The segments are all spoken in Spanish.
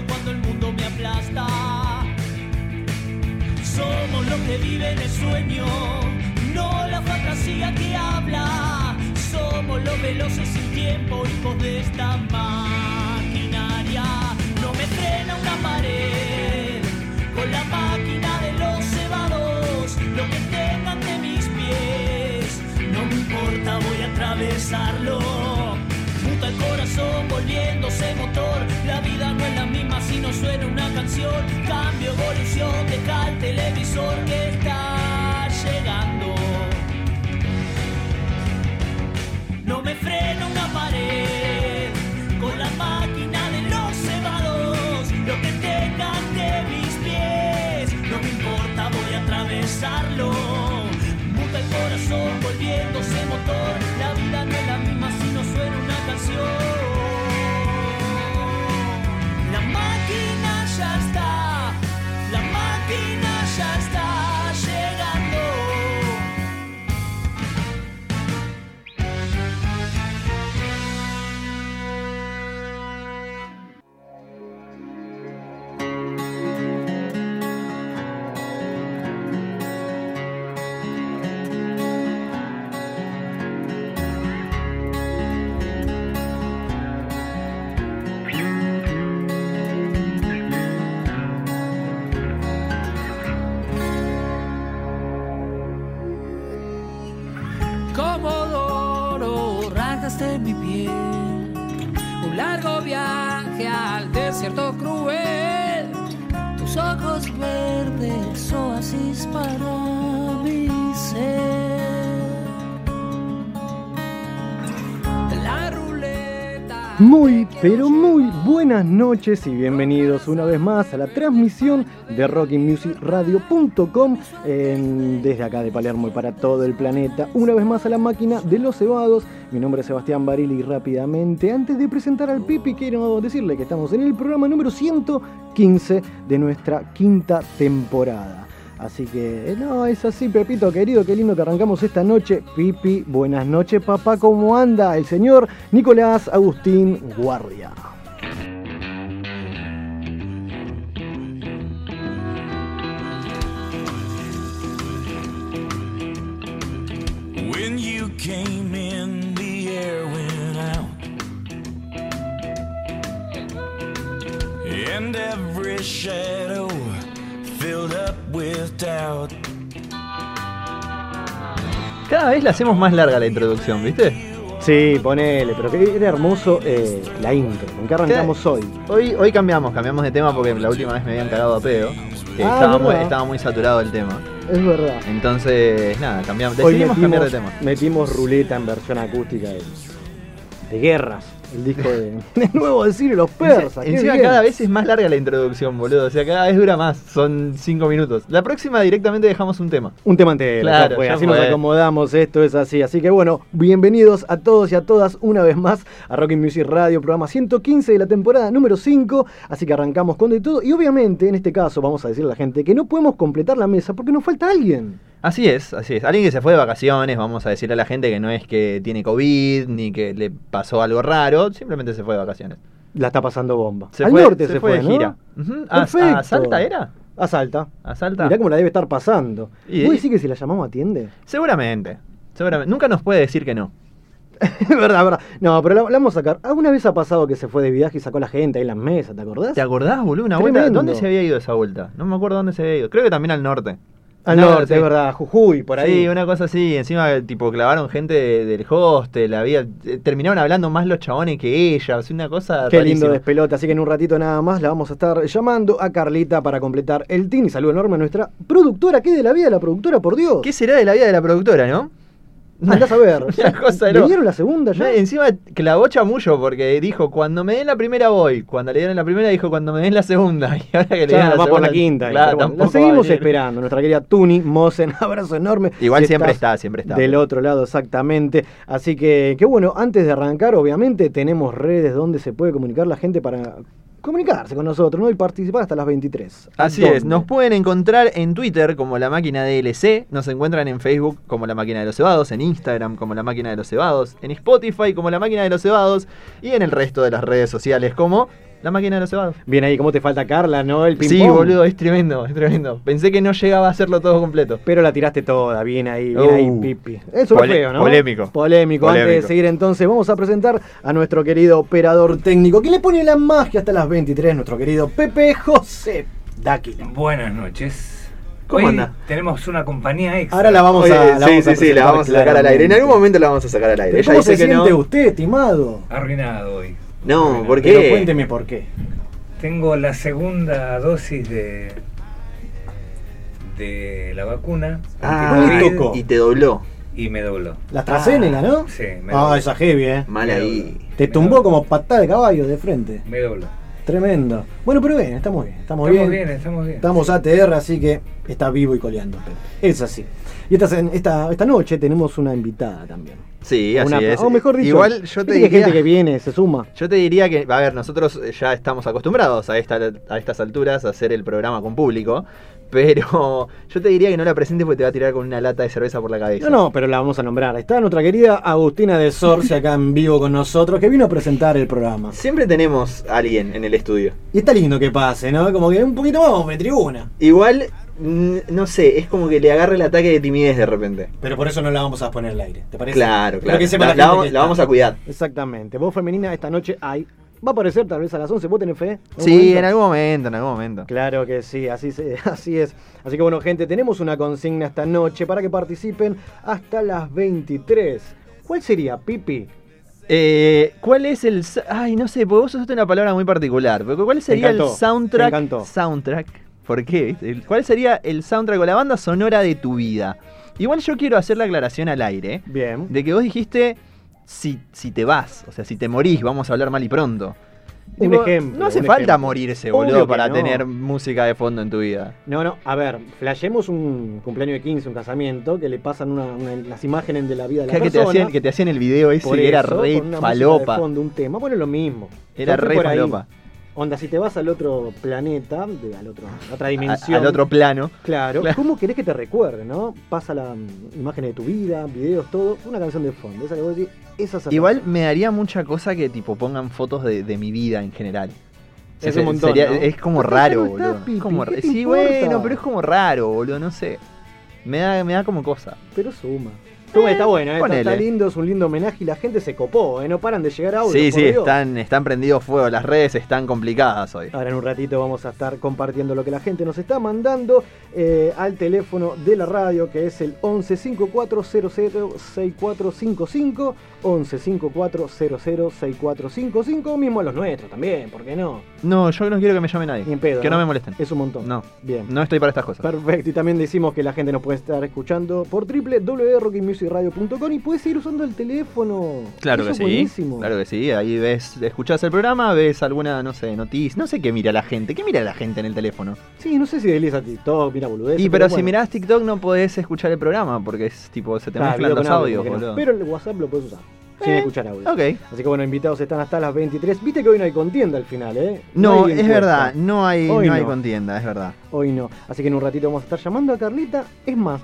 cuando el mundo me aplasta. Somos los que viven el sueño, no la fantasía que habla. Somos los veloces sin tiempo, hijos de esta maquinaria. No me frena una pared con la máquina de los cebados. Lo que tengan de mis pies, no me importa, voy a atravesarlo. Muta el corazón volviéndose motor. La vida no es la suena una canción. Cambio, evolución, deja el televisor que está llegando. No me frena una pared con la máquina de los cebados. Lo que tengan de mis pies, no me importa, voy a atravesarlo. Muta el corazón volviéndose motor. Pero muy buenas noches y bienvenidos una vez más a la transmisión de rockingmusicradio.com en- desde acá de Palermo y para todo el planeta. Una vez más a la máquina de los cebados. Mi nombre es Sebastián Barili y rápidamente, antes de presentar al Pipi, quiero decirle que estamos en el programa número 115 de nuestra quinta temporada. Así que, eh, no, es así, Pepito querido, qué lindo que arrancamos esta noche. Pipi, buenas noches, papá, ¿cómo anda? El señor Nicolás Agustín Guardia. When you came in, the air went filled up with doubt. Cada vez la hacemos más larga la introducción, ¿viste? Sí, ponele, pero que era hermoso eh, la intro. ¿Con qué arrancamos hoy? Hoy, hoy cambiamos, cambiamos de tema porque la última vez me habían cagado a pedo. que Ah, estaba, muy, ¿verdad? estaba muy saturado el tema. Es verdad. Entonces, nada, cambiamos. Hoy Decidimos cambiar de tema. metimos ruleta en versión acústica de, de guerras. El disco de, de nuevo decir los persas. Encima cada vez es más larga la introducción, boludo. O sea, cada vez dura más. Son 5 minutos. La próxima directamente dejamos un tema. Un tema entero, Claro, ya fue, ya así nos acomodamos, esto es así. Así que bueno, bienvenidos a todos y a todas una vez más a Rocking Music Radio, programa 115 de la temporada número 5. Así que arrancamos con de todo. Y obviamente, en este caso, vamos a decirle a la gente que no podemos completar la mesa porque nos falta alguien. Así es, así es. Alguien que se fue de vacaciones, vamos a decirle a la gente que no es que tiene COVID ni que le pasó algo raro, simplemente se fue de vacaciones. La está pasando bomba. Se Al fue, norte se, se fue de ¿no? gira. ¿A- Perfecto. a Salta era? A Salta. ¿A Salta? Mirá cómo la debe estar pasando. Y- ¿Vos decís que si la llamamos atiende? Seguramente. Seguramente. Nunca nos puede decir que no. Verdad, verdad. No, pero la, la vamos a sacar. ¿Alguna vez ha pasado que se fue de viaje y sacó a la gente ahí en las mesas? ¿Te acordás? ¿Te acordás, boludo? Una vuelta. Tremendo. ¿Dónde se había ido esa vuelta? No me acuerdo dónde se había ido. Creo que también al norte. Al No, norte, es verdad. Jujuy, por ahí. Sí, una cosa así. Encima, tipo, clavaron gente de- del hostel. Había, eh, terminaron hablando más los chabones que ellas. Una cosa. Qué lindo rarísima. despelote, así que en un ratito nada más la vamos a estar llamando a Carlita para completar el team. Y saludo enorme a nuestra productora. ¿Qué de la vida de la productora, por Dios? ¿Qué será de la vida de la productora, no? Andás a ver. Una cosa de ¿Le loco. dieron la segunda ya? No, encima clavó chamullo porque dijo, cuando me den la primera voy. Cuando le dieron la primera dijo, cuando me den la segunda. Y ahora que le dieron la va por la quinta. claro, bueno, la seguimos esperando. Nuestra querida Tuni Mosen, abrazo enorme. Igual Si siempre está, siempre está. Del otro lado, exactamente. Así que, que bueno, antes de arrancar, obviamente tenemos redes donde se puede comunicar la gente para comunicarse con nosotros ¿no? y participar hasta las 23. ¿A Así dónde? es, nos pueden encontrar en Twitter como la máquina de LC, nos encuentran en Facebook como la máquina de los cebados, en Instagram como la máquina de los cebados, en Spotify como la máquina de los cebados y en el resto de las redes sociales como la máquina de los cebados. Bien ahí, ¿cómo te falta Carla, no? El ping Sí, pong. boludo, es tremendo, es tremendo. Pensé que no llegaba a hacerlo todo completo. Pero la tiraste toda, bien ahí, bien Uh. ahí, Pipi. Eso fue feo, ¿no? polémico. Polémico. Antes de seguir entonces, vamos a presentar a nuestro querido operador técnico, que le pone la magia hasta las 23, nuestro querido Pepe José Dáquila. Buenas noches. ¿Cómo Hoy anda? tenemos una compañía extra. Ahora la vamos Oye, a la sí, vamos sí, sí, la vamos a sacar al aire. En algún momento la vamos a sacar al aire. ¿Pero Ella ¿Cómo se dice que siente no. usted, estimado? Arruinado hoy. No, Arruinado. ¿por Pero qué? cuénteme por qué. Tengo la segunda dosis de de la vacuna Ah, ¿Cuál le anticovid tocó? y te dobló. y me dobló. La AstraZeneca, ¿no? Sí, me Ah, dobló. esa heavy, ¿eh? Mal Me ahí. dobló. Te Me tumbó dobló. como patada de caballo de frente. Me dobló. Tremendo. Bueno, pero bien, estamos bien. Estamos, Estamos bien. bien, estamos bien. Estamos ATR, así que está vivo y coleando. Pepe. Es así. Y esta, esta, esta noche tenemos una invitada también. Sí, así Una- es. O mejor dicho, Igual yo te diría. gente que viene, se suma. Yo te diría que, a ver, nosotros ya estamos acostumbrados a, esta, a estas alturas a hacer el programa con público, pero yo te diría que no la presentes porque te va a tirar con una lata de cerveza por la cabeza. No, no, pero la vamos a nombrar. Está nuestra querida Agustina de Sorce acá en vivo con nosotros, que vino a presentar el programa. Siempre tenemos a alguien en el estudio. Y está lindo que pase, ¿no? Como que un poquito más de tribuna. Igual, no sé, es como que le agarra el ataque de timidez de repente. Pero por eso no la vamos a poner al aire, ¿te parece? Claro, claro. que La, la la gente vamos, la a cuidar. Exactamente. Vos femenina esta noche hay. Va a aparecer tal vez a las 11. ¿Vos tenés fe? ¿Un Sí, momento? en algún momento, en algún momento. Claro que sí, así, se- así es. Así que bueno, gente, tenemos una consigna esta noche para que participen hasta las 23. ¿Cuál sería, Pipi? Eh, ¿Cuál es el. Ay, no sé, porque vos usaste una palabra muy particular. Pero ¿Cuál sería el soundtrack? encantó. Soundtrack. ¿Por qué? ¿Cuál sería el soundtrack o la banda sonora de tu vida? Igual yo quiero hacer la aclaración al aire Bien. de que vos dijiste si, si te vas, o sea, si te morís, vamos a hablar mal y pronto. Un Digo, ejemplo, No hace un falta ejemplo. morirse, boludo, para no. tener música de fondo en tu vida. No, no, a ver, flashemos un cumpleaños de 15, un casamiento, que le pasan una- una- las imágenes de la vida de la Que, que te persona. hacían, que te hacían el video ese que era re con una música falopa. De fondo, un tema, bueno, lo mismo. Era fui re ahí. Onda, si te vas al otro planeta, de, al otro, a otra A- dimensión. al otro plano. Claro, Claro. ¿cómo querés que te recuerde, no? Pasa la mm, imagen de tu vida, videos, todo, una canción de fondo. Esa que vos decís, esa Igual me daría mucha cosa que tipo pongan fotos de, de mi vida en general. Es un montón, sería- ¿no? Es como raro, no boludo. Pipi, Como ¿qué ra- te sí, importa? bueno, pero es como raro, boludo, no sé. Me da, me da como cosa. Pero suma. Está bueno, ¿eh? está, ponele. está lindo, es un lindo homenaje y la gente se copó, ¿eh? No paran de llegar audios. sí, sí, Dios. están, están prendidos fuego. Las redes están complicadas hoy. Ahora en un ratito vamos a estar compartiendo lo que la gente nos está mandando eh, al teléfono de la radio que es el 11 5400 6455 11 5400 6455 mismo a los nuestros también, ¿por qué no? No, yo no quiero que me llame nadie. Ni en pedo, que no ¿no? me molesten. Es un montón. No. Bien. No estoy para estas cosas. Perfecto, y también decimos que la gente nos puede estar escuchando por www.rockymusicradio.com y puede seguir usando el teléfono. Claro Eso que sí. buenísimo. Claro que sí. Ahí ves, escuchás el programa, ves alguna, no sé, noticia. No sé qué mira la gente. ¿Qué mira la gente en el teléfono? Sí, no sé si desliza TikTok, mira boludeces. Y pero si bueno. mirás TikTok no podés escuchar el programa porque es tipo, se te Claro, mezclan los audio, audios, ¿por qué no? Pero el WhatsApp lo puedes usar. Sin Eh, escuchar audio. Ok. Así que bueno, invitados están hasta las 23. Viste que hoy no hay contienda al final, ¿eh? No, es verdad, no hay, Hoy no hay no. contienda, es verdad. Hoy no. Así que en un ratito vamos a estar llamando a Carlita. Es más,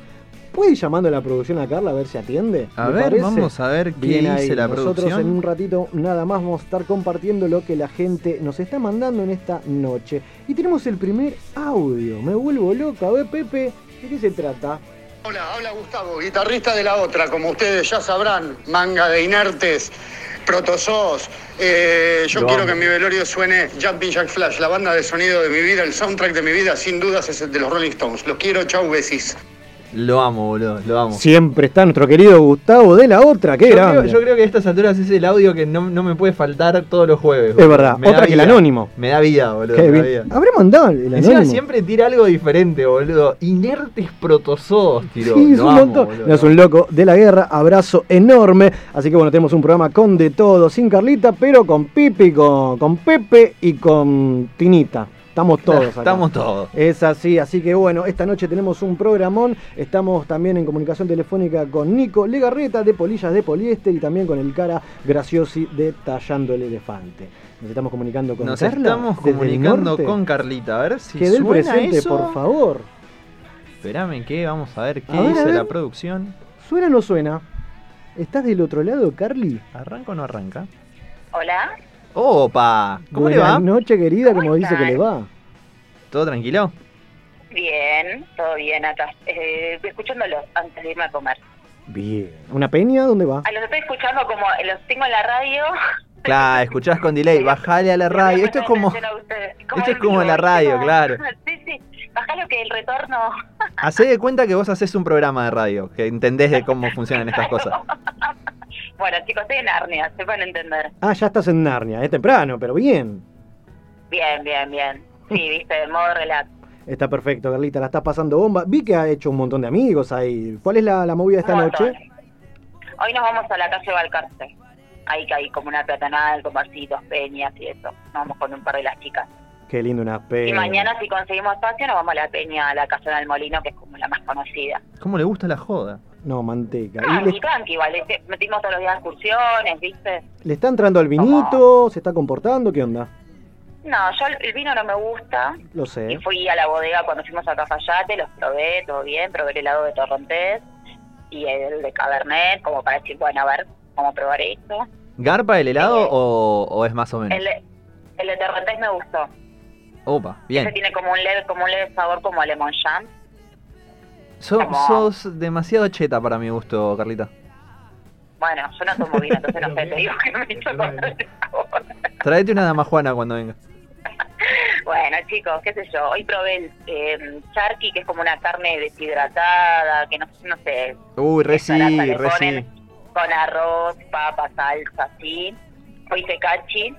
¿puede ir llamando a la producción a Carla a ver si atiende? A ¿Le ver, parece? vamos a ver qué Bien dice ahí. la Nosotros producción. en un ratito nada más vamos a estar compartiendo lo que la gente nos está mandando en esta noche. Y tenemos el primer audio. Me vuelvo loco. A ver, Pepe, ¿de qué se trata? Hola, habla Gustavo, guitarrista de la otra, como ustedes ya sabrán, manga de inertes, protozoos. Eh, yo quiero que en mi velorio suene Jumping Jack Flash, la banda de sonido de mi vida, el soundtrack de mi vida, sin dudas es el de los Rolling Stones. Los quiero, chau, besis. Lo amo, boludo, lo amo. Siempre está nuestro querido Gustavo de la otra. ¡Qué yo, creo, yo creo que a estas alturas es el audio que no, no me puede faltar todos los jueves. Es verdad, Me otra que el anónimo. Me da vida, boludo. Qué me da vida. Habré mandado el Encima anónimo. siempre tira algo diferente, boludo. Inertes protozoos, tiró. Sí, es Lo un amo, montón. boludo, No es un loco de la guerra. Abrazo enorme. Así que bueno, tenemos un programa con de todo, sin Carlita, pero con Pipi, con, con Pepe y con Tinita. Estamos todos acá. Estamos todos. Es así, así que bueno, esta noche tenemos un programón. Estamos también en comunicación telefónica con Nico Legarreta de Polillas de Poliéster y también con el cara Graciosi de Tallando el Elefante. Nos estamos comunicando con Nos Carla. estamos comunicando con Carlita. A ver si Que dé el suena presente, eso. por favor. Espérame que vamos a ver qué A ver, a dice ver. la producción. ¿Suena o no suena? ¿Estás del otro lado, Carly? ¿Arranca o no arranca? Hola. ¡Opa! ¿Cómo Buenas le va? noches, querida, ¿Cómo como dice que le va. ¿Todo tranquilo? Bien, todo bien acá. Eh, escuchándolos antes de irme a comer. Bien. ¿Una peña? ¿Dónde va? A los estoy escuchando como los tengo en la radio. Claro, escuchás con delay, bajale a la radio. Esto es como. Esto es en como vivo, la radio, claro. Sí, sí. Bajalo que el retorno. Hacé de cuenta que vos haces un programa de radio, que entendés de cómo funcionan estas cosas. Bueno, chicos, estoy en Narnia, se van a entender. Ah, ya estás en Narnia. Es temprano, pero bien. Bien, bien, bien. Sí, viste, de modo relax. Está perfecto, Carlita, la estás pasando bomba. Vi que ha hecho un montón de amigos ahí. ¿Cuál es la, la movida de esta noche? Hoy nos vamos a la calle Valcarce. Ahí que hay como una peatonal con barcitos, peñas y eso. Nos vamos con un par de las chicas. Qué lindo una peña. Y mañana, si conseguimos espacio, nos vamos a la peña, a la Casa del Molino, que es como la más conocida. ¿Cómo le gusta la joda? No, manteca. Ah, ¿Y le, y tranqui, igual. Metimos todos los días excursiones, ¿viste? le está entrando al vinito? ¿Se está comportando? ¿Qué onda? No, yo el- vino no me gusta. Lo Y sé. fui a la bodega cuando fuimos a Cafayate, los probé, todo bien. Probé el helado de Torrontés y el de Cabernet, como para decir, bueno, a ver, vamos a probar esto. ¿Garpa el helado o, o es más o menos? El de, el de Torrontés me gustó. Opa, Ese bien. tiene como un leve, como un leve sabor como a lemon jam. So- como- sos demasiado cheta para mi gusto, Carlita. Bueno, yo no tomo vino, entonces no sé, te digo que no me hizo sabor. Tráete una damajuana cuando venga. Bueno, chicos, qué sé yo. Hoy probé el eh, charqui, que es como una carne deshidratada, que no, no sé, Uy, re sí, Zaraza le re sí. ponen con arroz, papa, salsa, así. Hoy hice cachi.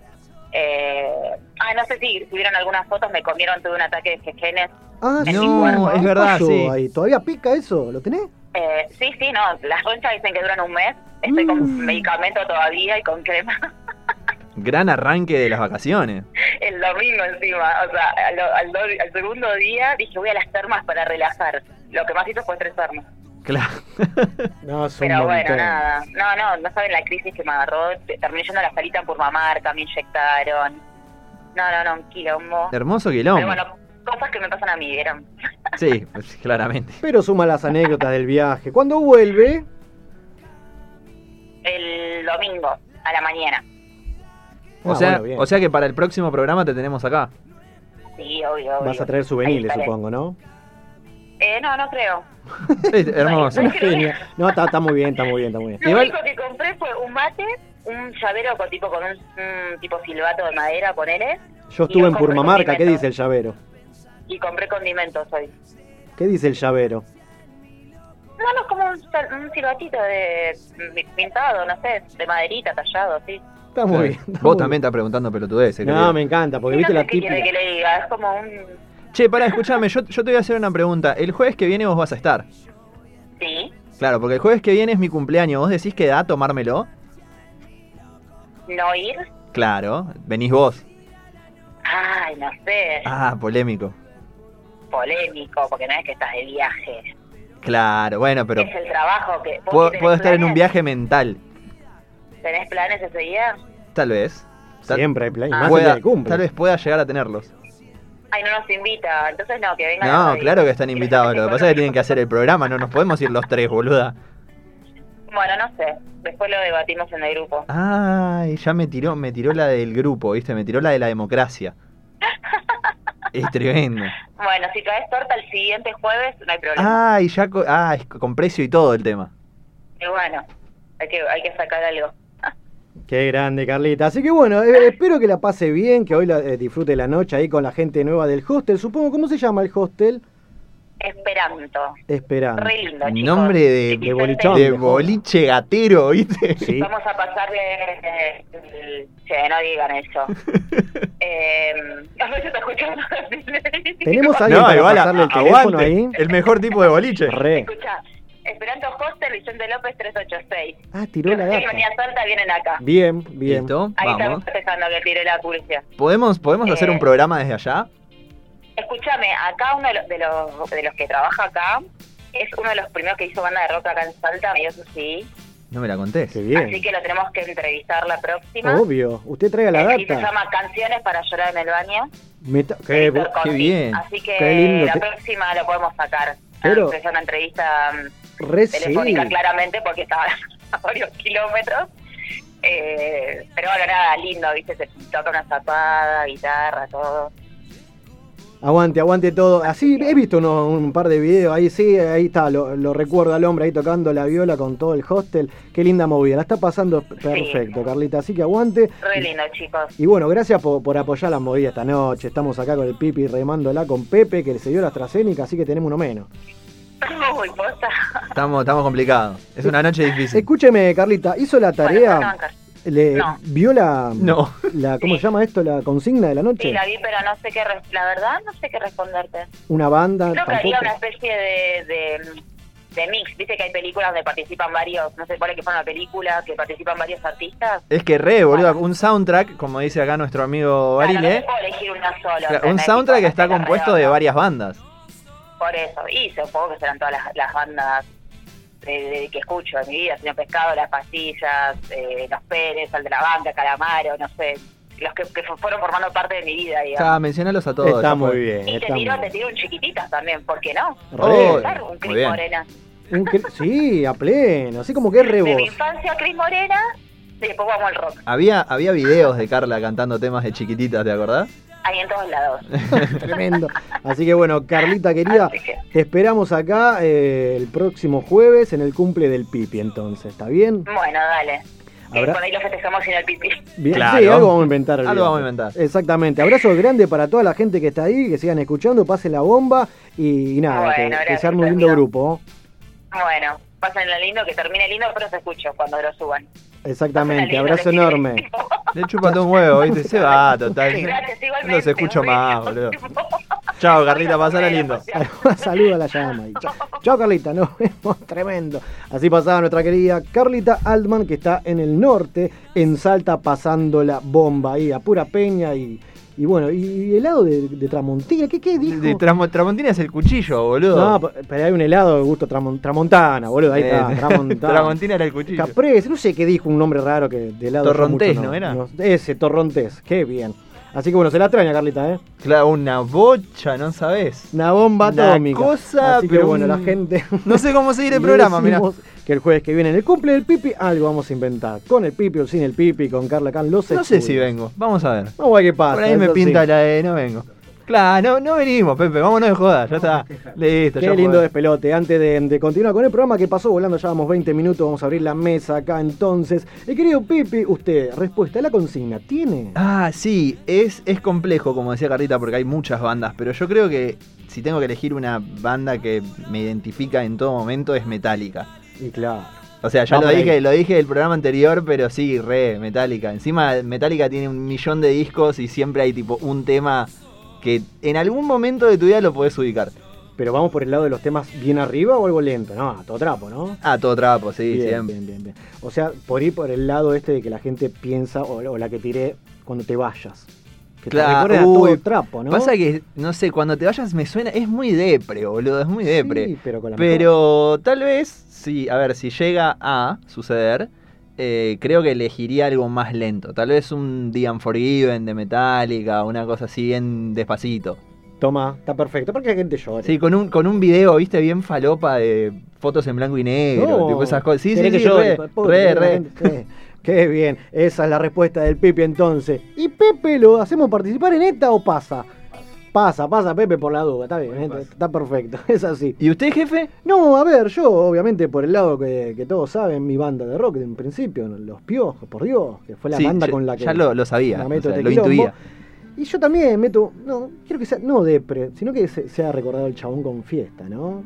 Eh, ah, no sé si, vieron algunas fotos, me comieron, tuve un ataque de jejenes. Ah, En mi cuerpo. es ¿Qué verdad, sí. ahí? ¿Todavía pica eso? ¿Lo tenés? Eh, sí, sí, no, las ronchas dicen que duran un mes. Estoy Mm. con medicamento todavía y con crema. Gran arranque de las vacaciones. El domingo encima, o sea, al, al al segundo día dije voy a las termas para relajar. Lo que más hizo fue estresarme. Claro. No, es un Pero bueno, nada. No, no, no saben la crisis que me agarró. Terminé yendo a la salita en Purmamarca, me inyectaron. No, no, no, un quilombo. Hermoso Pero quilombo. bueno, cosas que me pasan a mí, ¿vieron? Sí, pues, claramente. Pero suma las anécdotas del viaje. Cuando vuelve, El domingo, a la mañana. O Ah, sea, bueno, bien. o sea que para el próximo programa te tenemos acá. Sí, obvio, obvio. vas a traer souvenirs, supongo, ¿no? Eh, no, no creo. Hermoso. Una genia. No, está, está muy bien, está muy bien, está muy bien. Lo Igual- único que compré fue un mate, un llavero con tipo con un, un tipo silbato de madera, ponele, Yo estuve en Purmamarca, ¿qué dice el llavero? y compré condimentos hoy. ¿Qué dice el llavero? No, no, como un, un silbatito de pintado, no sé, de maderita, tallado, sí. Está muy bien. está Vos muy también estás preguntando pelotudeces. querido. No, me encanta, porque Y no viste sé la qué quiere típica. que le diga, es como un... Che, pará, escúchame, yo, yo te voy a hacer una pregunta. El jueves que viene vos vas a estar. Sí, Claro, porque el jueves que viene es mi cumpleaños. ¿Vos decís que da tomármelo? no ir. Claro, venís vos. Ay, no sé, Ah, polémico. polémico, porque no es que estás de viaje. Claro, bueno, pero es el trabajo que... ¿vos puedo, tenés puedo estar en un planes? viaje mental. ¿Tenés planes ese día? Tal vez. Tal, Siempre hay plan. y Ah. Más el pueda- día del cumple. tal vez pueda llegar a tenerlos. Ay, no nos invita, entonces no, que venga No, claro que están invitados. Lo que pasa es que tienen que hacer el programa. No nos podemos ir los tres, boluda. Bueno, no sé, después lo debatimos en el grupo. Ay, ya me tiró, me tiró la del grupo, ¿viste? Me tiró la de la democracia. Es tremendo. Bueno, si traes torta el siguiente jueves, no hay problema. Ay, ya co- ah, es con precio y todo el tema. Y bueno, hay que, hay que sacar algo. Qué grande, Carlita. Así que bueno, eh, espero que la pase bien, que hoy la, eh, disfrute la noche ahí con la gente nueva del hostel. Supongo, ¿cómo se llama el hostel? Esperanto. Esperando. Re lindo, chicos. Nombre de, Vicente, bolichón. de boliche gatero, ¿viste? Sí. Vamos a pasar de... de- Che, no digan eso. eh, a ver si está escuchando. ¿Tenemos a alguien para pasarle el teléfono ahí? El mejor tipo de boliche. Re. Escucha, Esperanto Hostel, Vicente López 386. Ah, tiró la data. venía Salta vienen acá. Bien, bien. ¿Listo? Ahí Vamos. estamos festejando que tiré la publicidad. ¿Podemos, podemos hacer Eh. un programa desde allá? Escúchame, acá uno de los, de los de los que trabaja acá es uno de los primeros que hizo banda de rock acá en Salta, me dio su sí. No me la contés. Qué bien. Así que lo tenemos que entrevistar la próxima. Obvio. Usted traiga la Eh, y se data. llama Canciones para llorar en el baño. Meta- qué Conti. bien. Así que Qué lindo la que- próxima lo podemos sacar. Pero- Aunque sea una entrevista Re sí. telefónica claramente porque estaba a varios kilómetros. Eh, pero bueno, nada, lindo, viste, se toca una zapada, guitarra, todo. Aguante, aguante todo. Así he visto uno- un par de videos ahí, sí, ahí está, lo, lo recuerdo al hombre ahí tocando la viola con todo el hostel. Qué linda movida, la está pasando perfecto, Carlita. Así que aguante. Re lindo, chicos. Y bueno, gracias por, por apoyar la movida esta noche. Estamos acá con el Pipi remándola con Pepe, que se dio la AstraZeneca, así que tenemos uno menos. Uy. Estamos, estamos complicados. Es una noche difícil. Escúcheme, Carlita, ¿hizo la Bueno, tarea? no bancar. le, no. ¿Vio la, No. la, ¿cómo Sí. se llama esto? La consigna de la noche. Sí, la vi, pero no sé qué, la verdad, no sé qué responderte. Una banda, Creo que tampoco. haría una especie de, de, de mix. Viste que hay películas donde participan varios, no sé, pone que fue una película que participan varios artistas. Es que re, boludo. Un soundtrack, como dice acá nuestro amigo Claro, no Barile. puede elegir una sola. claro, un soundtrack que está compuesto de varias bandas. Por eso. Y supongo que serán todas las, las bandas de, de- que escucho en mi vida. Señor Pescado, Las Pastillas, eh, Los Pérez, Al de la Banca, Calamaro, no sé. Los que, que fueron formando parte de mi vida, digamos. Mencionalos a todos. Está muy bien. y te muy te tiro un chiquititas también, ¿por qué no? Claro, un Cris. Morena. Un sí, a pleno, así como que es re De mi infancia, Cris Morena, y después vamos al rock. Había, había videos de Carla cantando temas de chiquititas, ¿te acordás? Ahí en todos lados. Tremendo. Así que bueno, Carlita querida, que- te esperamos acá eh, el próximo jueves en el cumple del Pipi, entonces, ¿está bien? Bueno, dale. Que Habrá- por ahí lo festejamos sin el pipí. Bien, Claro. sí, algo vamos a inventar. Algo vamos a inventar. Exactamente. Abrazo grande para toda la gente que está ahí, que sigan escuchando, pasen la bomba y, y nada, Bueno, que- que, gracias, se arme un lindo grupo. Bueno, pásenlo lindo, que termine lindo, pero se escucho cuando lo suban. Exactamente, Pásenla lindo, abrazo enorme. Le chupa todo un huevo, ¿viste? Se va, total. Gracias. No los escucho más, boludo. Chao, Carlita, pasala lindo. Saludos a la llama. Chao, Chao, Carlita, nos vemos, tremendo. Así pasaba nuestra querida Carlita Altman, que está en el norte, en Salta, pasando la bomba ahí, a pura peña y, y bueno, y helado de, de Tramontina, ¿qué, qué dijo? De Tramontina es el cuchillo, boludo. no, pe- pero hay un helado de gusto tramon- tramontana, boludo, ahí está, tramontana. Tramontina era el cuchillo. Caprese, no sé qué dijo, un nombre raro que de helado. Torrontés, mucho ¿no era? ese, Torrontés, qué bien. Así que bueno, se la extraña, Carlita, ¿eh? Claro, una bocha, no sabés. Una bomba Una atómica. cosa, Así que pero bueno, un- la gente. No sé cómo seguir el programa, mirá. decimos Que el jueves que viene en el cumple del Pipi, algo vamos a inventar. Con el Pipi o sin el Pipi, con Carla Can, los No sé si vengo, vamos a ver. Vamos a ver qué pasa. Por ahí me pinta sí. la de no vengo. Claro, no, no venimos, Pepe, vámonos de joda, ya está. Listo, Qué ya lindo despelote. Antes de, de continuar con el programa que pasó volando, ya vamos 20 minutos, vamos a abrir la mesa acá entonces. El querido Pipi, usted, respuesta a la consigna, ¿tiene? Ah, sí, es, es complejo, como decía Carlita, porque hay muchas bandas, pero yo creo que si tengo que elegir una banda que me identifica en todo momento es Metallica. Y claro. O sea, ya lo ahí. dije, lo dije del programa anterior, pero sí, re, Metallica. Encima, Metallica tiene un millón de discos y siempre hay tipo un tema que en algún momento de tu vida lo podés ubicar. Pero vamos por el lado de los temas bien arriba o algo lento. No, a todo trapo, ¿no? Ah, todo trapo, sí, bien, siempre. bien, bien, bien. O sea, por ir por el lado este de que la gente piensa, o, o la que tiré cuando te vayas. Que Claro, te recuerda a todo trapo, ¿no? Pasa que, no sé, cuando te vayas me suena, es muy depre, boludo, es muy depre. Sí, pero con la mejor. Pero tal vez, sí, a ver, si llega a suceder, eh, creo que elegiría algo más lento. Tal vez un The Unforgiven de Metallica, una cosa así bien despacito. Toma, está perfecto, para que la gente llore. Sí, con un, con un video, viste, bien falopa de fotos en blanco y negro, No, tipo esas cosas. Sí, sí, sí, que llore, re, pobre, re, re. sí. Qué bien, esa es la respuesta del Pepe entonces. ¿Y Pepe lo hacemos participar en esta o pasa? Pasa, pasa Pepe por la duda, está bien, gente, está perfecto, es así. ¿Y usted, jefe? No, a ver, yo obviamente por el lado que, que todos saben, mi banda de rock en principio, Los Piojos, por Dios, que fue la Sí, banda ya- con la que... ya lo- lo sabía, o sea, este lo intuía. Y yo también meto, no, quiero que sea, no depre, sino que se, sea recordado el chabón con fiesta, ¿no?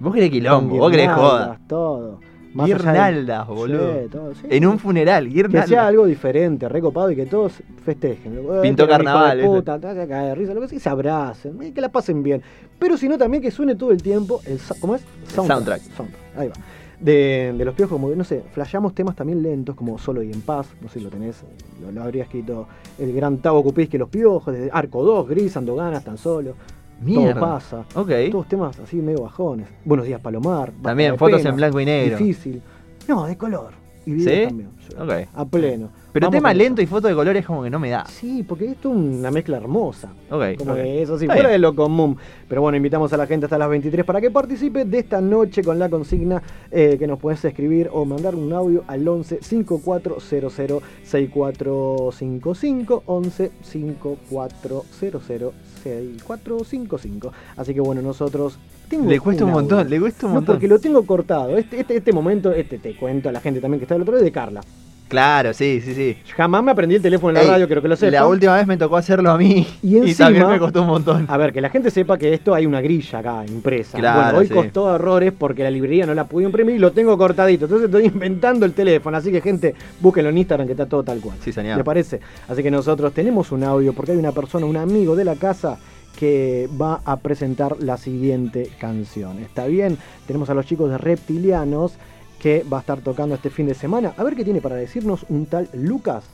Vos querés quilombo, vos querés joda. Todo. Más de- Guirnaldas, boludo. Sí, todo, sí. En un funeral, Que guirnaldas. sea algo diferente, recopado y que todos festejen. Eh, Pintó que hijos carnaval, puta, de risa, lo que sea, se abracen, y que la pasen bien. Pero si no, también que suene todo el tiempo el. ¿Cómo es? soundtrack. Soundtrack, Ahí va. De, de los piojos, como que, no sé, flasheamos temas también lentos, como Solo y en Paz, no sé si lo tenés, lo, lo habría escrito el gran Tavo Cupís que los piojos, desde Arco 2, Gris, Ando Ganas, tan solo. Mierda. Todo pasa. Ok. Todos temas así medio bajones. Buenos días, Palomar. También, fotos en blanco y negro. Difícil. No, de color. y video ¿Sí? también. sí. Ok. A pleno. Pero Vamos tema lento y foto de colores como que no me da. Sí, porque esto es una mezcla hermosa. Ok. Como que eso sí, Está fuera bien. de lo común. Pero bueno, invitamos a la gente hasta las 23 para que participe de esta noche con la consigna eh, que nos puedes escribir o mandar un audio al 11 5400 6455 11 5400 6455. Así que bueno, nosotros Le cuesta un montón, le cuesta un No, montón. porque lo tengo cortado. Este, este, este momento, este te cuento a la gente también que está del otro lado, de Carla. Claro, sí, sí, sí. Jamás me aprendí el teléfono en la Ey, radio, quiero que lo sepa. La última vez me tocó hacerlo a mí. Y Y, encima- también me costó un montón. A ver, que la gente sepa que esto hay una grilla acá impresa. Claro, bueno, hoy sí. costó errores porque la librería no la pudo imprimir y lo tengo cortadito. Entonces estoy inventando el teléfono. Así que, gente, búsquenlo en Instagram que está todo tal cual. Sí, señor. ¿Le parece? Así que nosotros tenemos un audio porque hay una persona, un amigo de la casa que va a presentar la siguiente canción. ¿Está bien? Tenemos a los chicos de Reptilianos que va a estar tocando este fin de semana. A ver qué tiene para decirnos un tal Lucas.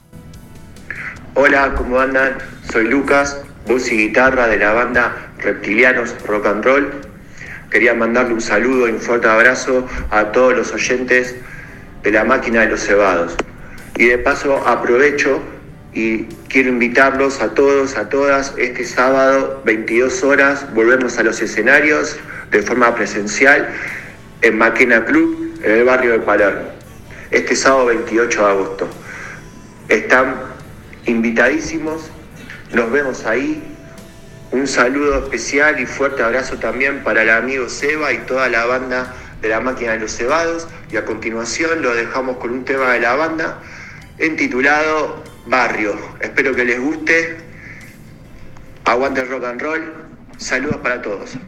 Hola, ¿cómo andan? Soy Lucas, voz y guitarra de la banda Reptilianos Rock and Roll. Quería mandarle un saludo y un fuerte abrazo a todos los oyentes de la máquina de los cebados. Y de paso aprovecho y quiero invitarlos a todos, a todas, este sábado, 22 horas, volvemos a los escenarios de forma presencial en Máquina Club, en el barrio de Palermo. Este sábado 28 de agosto. Están invitadísimos, nos vemos ahí. Un saludo especial y fuerte abrazo también para el amigo Seba y toda la banda de la máquina de los cebados. Y a continuación lo dejamos con un tema de la banda intitulado Barrio. Espero que les guste. Aguante el rock and roll. Saludos para todos.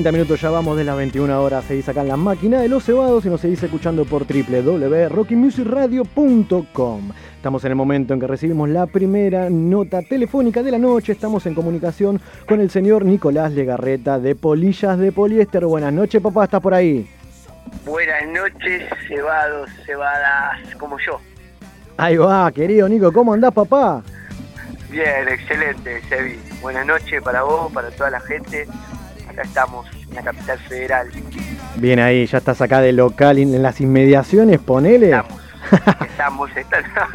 30 minutos ya vamos de las 21 horas. Seguís acá en la máquina de los cebados y nos seguís escuchando por www.rockymusicradio.com. Estamos en el momento en que recibimos la primera nota telefónica de la noche. Estamos en comunicación con el señor Nicolás Legarreta de Polillas de Poliéster. Buenas noches, papá, ¿estás por ahí? Buenas noches, cebados, cebadas, como yo. Ahí va, querido Nico, ¿cómo andás, papá? Bien, excelente, Sebi. Buenas noches para vos, para toda la gente. Acá estamos en la capital federal. Bien ahí, ya estás acá de local, en las inmediaciones, ponele. Estamos, estamos, está- no,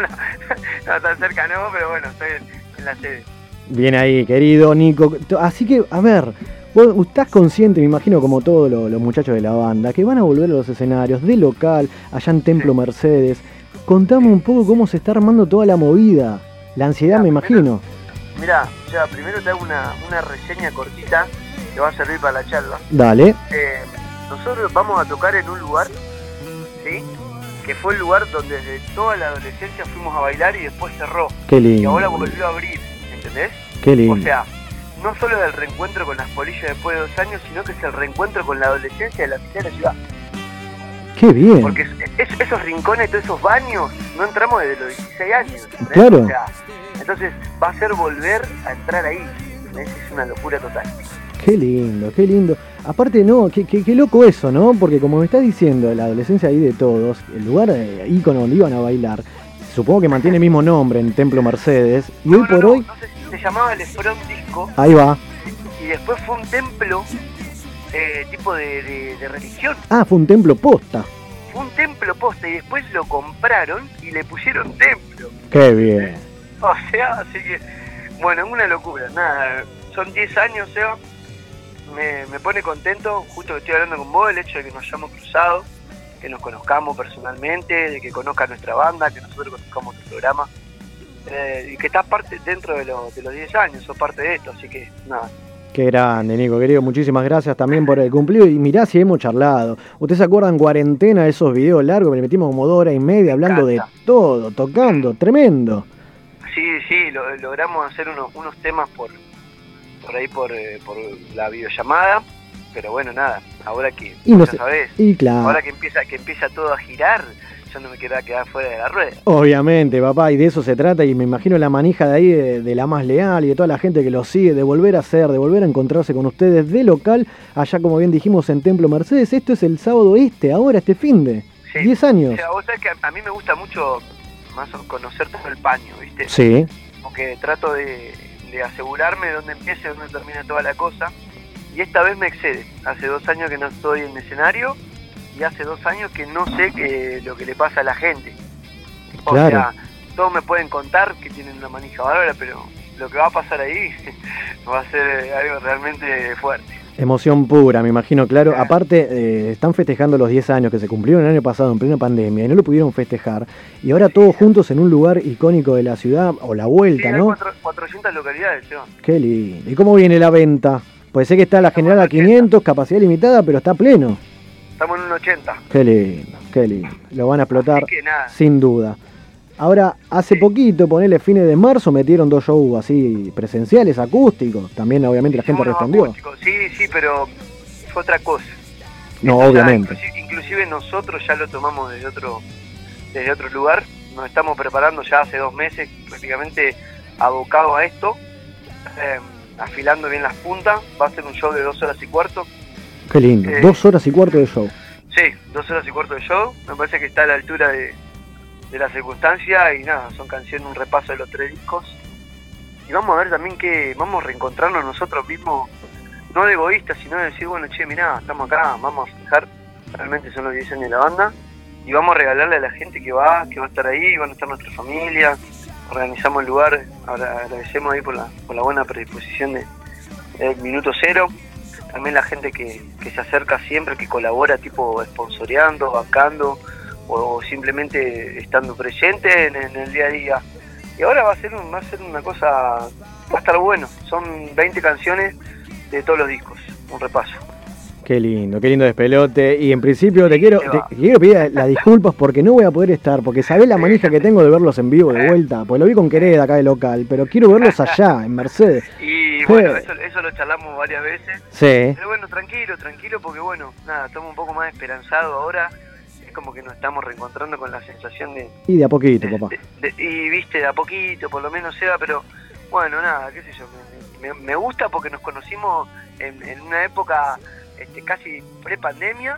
no, no tan cerca no, pero bueno, estoy en, en la sede. Bien ahí, querido Nico. Así que, a ver, vos estás consciente, me imagino, como todos lo- los muchachos de la banda, que van a volver a los escenarios de local, allá en Templo Mercedes. Contame un poco cómo se está armando toda la movida. La ansiedad, me imagino. Mirá, ya primero te hago una, una reseña cortita que va a servir para la charla. Dale. Eh, nosotros vamos a tocar en un lugar, ¿sí? Que fue el lugar donde desde toda la adolescencia fuimos a bailar y después cerró. Qué Y lindo. ahora volvió a abrir, ¿entendés? Qué lindo. O sea, no solo es el reencuentro con las polillas después de dos años, sino que es el reencuentro con la adolescencia de la de la ciudad. Qué bien. Porque es- es- esos rincones, todos esos baños, no entramos desde los 16 años. ¿entendés? Claro. O sea, entonces va a ser volver a entrar ahí. ¿entendés? Es una locura total. Qué lindo, qué lindo. Aparte, no, qué, qué- qué loco eso, ¿no? Porque como me estás diciendo, la adolescencia ahí de todos, el lugar eh, ícono donde iban a bailar, supongo que mantiene el mismo nombre en Templo Mercedes, y hoy por hoy, Se llamaba el Front Disco ahí va. y después fue un templo eh, tipo de, de- de religión. Ah, fue un templo posta. Fue un templo posta y después lo compraron y le pusieron templo. Qué bien. O sea, así que, bueno, es una locura. Nada, son 10 años, Seba. Me, me pone contento, justo que estoy hablando con vos, el hecho de que nos hayamos cruzado, que nos conozcamos personalmente, de que conozca nuestra banda, que nosotros conozcamos tu programa. eh, y que estás parte dentro de, lo- de los 10 años, sos parte de esto, así que nada. Qué grande, Nico, querido. Muchísimas gracias también por el cumplido. Y mirá si hemos charlado. ¿Ustedes se acuerdan en cuarentena esos videos largos que le metimos como dos horas y media hablando de todo, tocando? Tremendo. Sí, sí, lo- logramos hacer unos, unos temas por, por ahí, por, eh, por la videollamada, pero bueno, nada, ahora que, Y no ya sé- sabés, y claro. ahora que empieza, que empieza todo a girar, yo no me quiero quedar fuera de la rueda. Obviamente, papá, y de eso se trata, y me imagino la manija de ahí de, de la más leal y de toda la gente que lo sigue, de volver a ser, de volver a encontrarse con ustedes de local, allá como bien dijimos en Templo Mercedes. Esto es el sábado este, ahora, este fin de. 10 años. O sea, vos sabés que a, mí me gusta mucho más conocer todo el paño, ¿viste? Sí. Porque trato de, de asegurarme de dónde empieza y dónde termina toda la cosa. Y esta vez me excede. Hace dos años que no estoy en escenario y hace dos años que no sé qué- lo que le pasa a la gente. O Claro. sea, todos me pueden contar que tienen una manija bárbara, pero lo que va a pasar ahí va a ser algo realmente fuerte. Emoción pura, me imagino, claro. Aparte, eh, están festejando los 10 años que se cumplieron el año pasado en plena pandemia y no lo pudieron festejar. Y ahora todos juntos en un lugar icónico de la ciudad, o la vuelta, ¿no? cuatro- 400 localidades, Seba. Qué lindo. ¿Y cómo viene la venta? Puede ser que está la general a 500, capacidad limitada, pero está pleno. Estamos en un 80. Qué lindo, qué lindo. Lo van a explotar Así que nada. sin duda. Ahora, hace poquito, ponele fines de marzo, metieron dos shows así presenciales, acústicos. También, obviamente, la gente respondió. acústicos. Sí, sí, pero fue otra cosa. No, obviamente. Inclusive, inclusive nosotros ya lo tomamos desde otro, desde otro lugar. Nos estamos preparando ya hace dos meses, prácticamente abocado a esto, eh, afilando bien las puntas. Va a ser un show de dos horas y cuarto. Qué lindo. Eh, Dos horas y cuarto de show. Sí, dos horas y cuarto de show. Me parece que está a la altura de, de la circunstancia y nada, son canciones, un repaso de los tres discos. Y vamos a ver también que vamos a reencontrarnos nosotros mismos, no de egoístas, sino de decir, bueno, che, mirá, estamos acá, vamos a festejar, realmente son los 10 años de la banda, y vamos a regalarle a la gente que va, que va a estar ahí, van a estar nuestras familias, organizamos el lugar, agra- agradecemos ahí por la, por la buena predisposición de, minuto cero, también la gente que, que se acerca siempre, que colabora, tipo sponsoreando, bancando o simplemente estando presente en, en el día a día. Y ahora va a ser un- va a ser una cosa, va a estar bueno. Son 20 canciones de todos los discos, un repaso. Qué lindo, qué lindo despelote. Y en principio te quiero, te quiero pedir las disculpas porque no voy a poder estar, porque sabés la manija que tengo de verlos en vivo de vuelta, pues lo vi con Quereda acá de local, pero quiero verlos allá, en Mercedes. Y bueno, eso, eso lo charlamos varias veces. Sí. Pero bueno, tranquilo, tranquilo, porque bueno, nada, estamos un poco más esperanzados ahora. Como que nos estamos reencontrando con la sensación de, Y de a poquito, papá. de- y viste, de a poquito, por lo menos sea, pero bueno, nada, qué sé yo, me, me- me gusta porque nos conocimos en, en una época este, casi pre-pandemia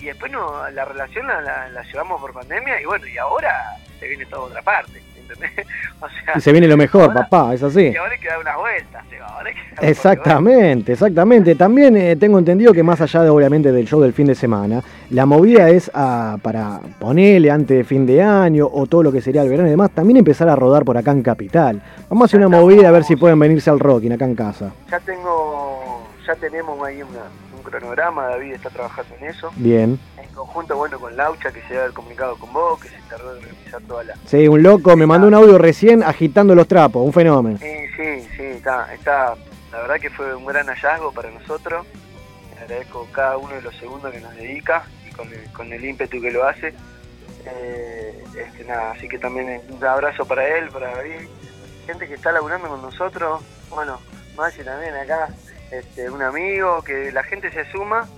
y después no, la relación la, la- la llevamos por pandemia y bueno, y ahora se viene toda otra parte, ¿entendés? O sea, Y se viene lo mejor, papá, es así. y ahora hay que dar unas vueltas, Seba, ahora hay que dar Exactamente, exactamente. También eh, tengo entendido que más allá de obviamente del show del fin de semana, la movida es ah, para ponerle antes de fin de año o todo lo que sería el verano y demás, también empezar a rodar por acá en Capital. Vamos a hacer una movida a ver si pueden venirse al Rocking acá en casa. Ya tengo, ya tenemos ahí una- un cronograma, David está trabajando en eso. Bien. En conjunto, bueno, con Laucha, que se ha comunicado con vos, que se encargó de organizar toda la... Sí, un loco me mandó un audio recién agitando los trapos, un fenómeno. Sí, sí, sí, está, está, la verdad que fue un gran hallazgo para nosotros. Le agradezco cada uno de los segundos que nos dedica y con el, con el ímpetu que lo hace. Eh, este, nada, así que también un abrazo para él, para David, gente que está laburando con nosotros, bueno, Maxi también acá, este, un amigo, que la gente se suma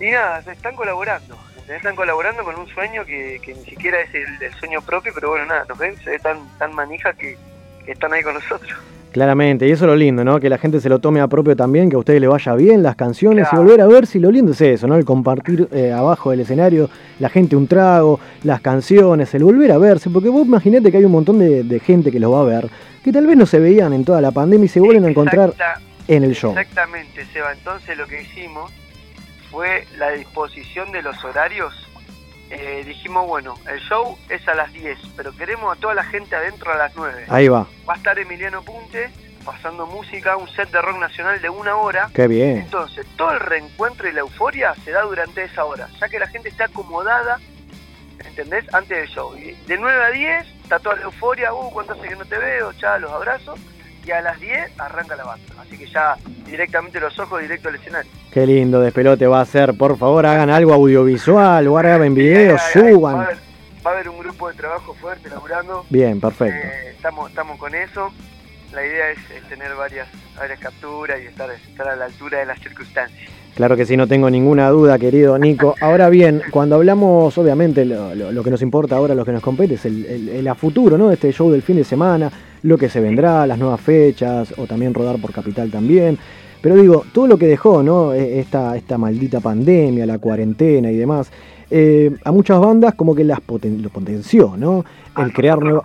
y nada, están colaborando, están colaborando con un sueño que, que ni siquiera es el, el sueño propio, pero bueno, nada, nos ven, se ve tan, tan manija que, que están ahí con nosotros. Claramente, y eso es lo lindo, ¿no? Que la gente se lo tome a propio también, que a ustedes le vaya bien las canciones Claro. y volver a ver si lo lindo es eso, ¿no? El compartir eh, abajo del escenario, la gente un trago, las canciones, el volver a verse, porque vos imaginate que hay un montón de, de gente que los va a ver, que tal vez no se veían en toda la pandemia y se vuelven a encontrar en el show. Exactamente, Seba. Entonces lo que hicimos fue la disposición de los horarios. Eh, dijimos, bueno, el show es a las 10, pero queremos a toda la gente adentro a las 9. Ahí va, Va a estar Emiliano Punte pasando música, un set de rock nacional de una hora. qué bien. Entonces, todo el reencuentro y la euforia se da durante esa hora, ya que la gente está acomodada, ¿entendés? Antes del show. Y de 9 a 10 está toda la euforia, uh, cuánto hace que no te veo, ya los abrazos. Y a las 10 arranca la banda. Así que ya directamente los ojos, directo al escenario. Qué lindo despelote va a ser. Por favor, hagan algo audiovisual o videos, Ahí, ahí, Va a, suban. haber, va a haber un grupo de trabajo fuerte laburando. Bien, perfecto. Eh, estamos, estamos con eso. La idea es, es tener varias, varias capturas y estar, estar a la altura de las circunstancias. Claro que sí, no tengo ninguna duda, querido Nico. Ahora bien, cuando hablamos, obviamente, lo, lo- lo que nos importa ahora, lo que nos compete es el, el- el a futuro, ¿no? Este show del fin de semana, lo que se vendrá, las nuevas fechas, o también rodar por Capital también. Pero digo, todo lo que dejó, ¿no? E- Esta, esta maldita pandemia, la cuarentena y demás, eh, a muchas bandas como que las poten- lo potenció, ¿no? El crear nuevas...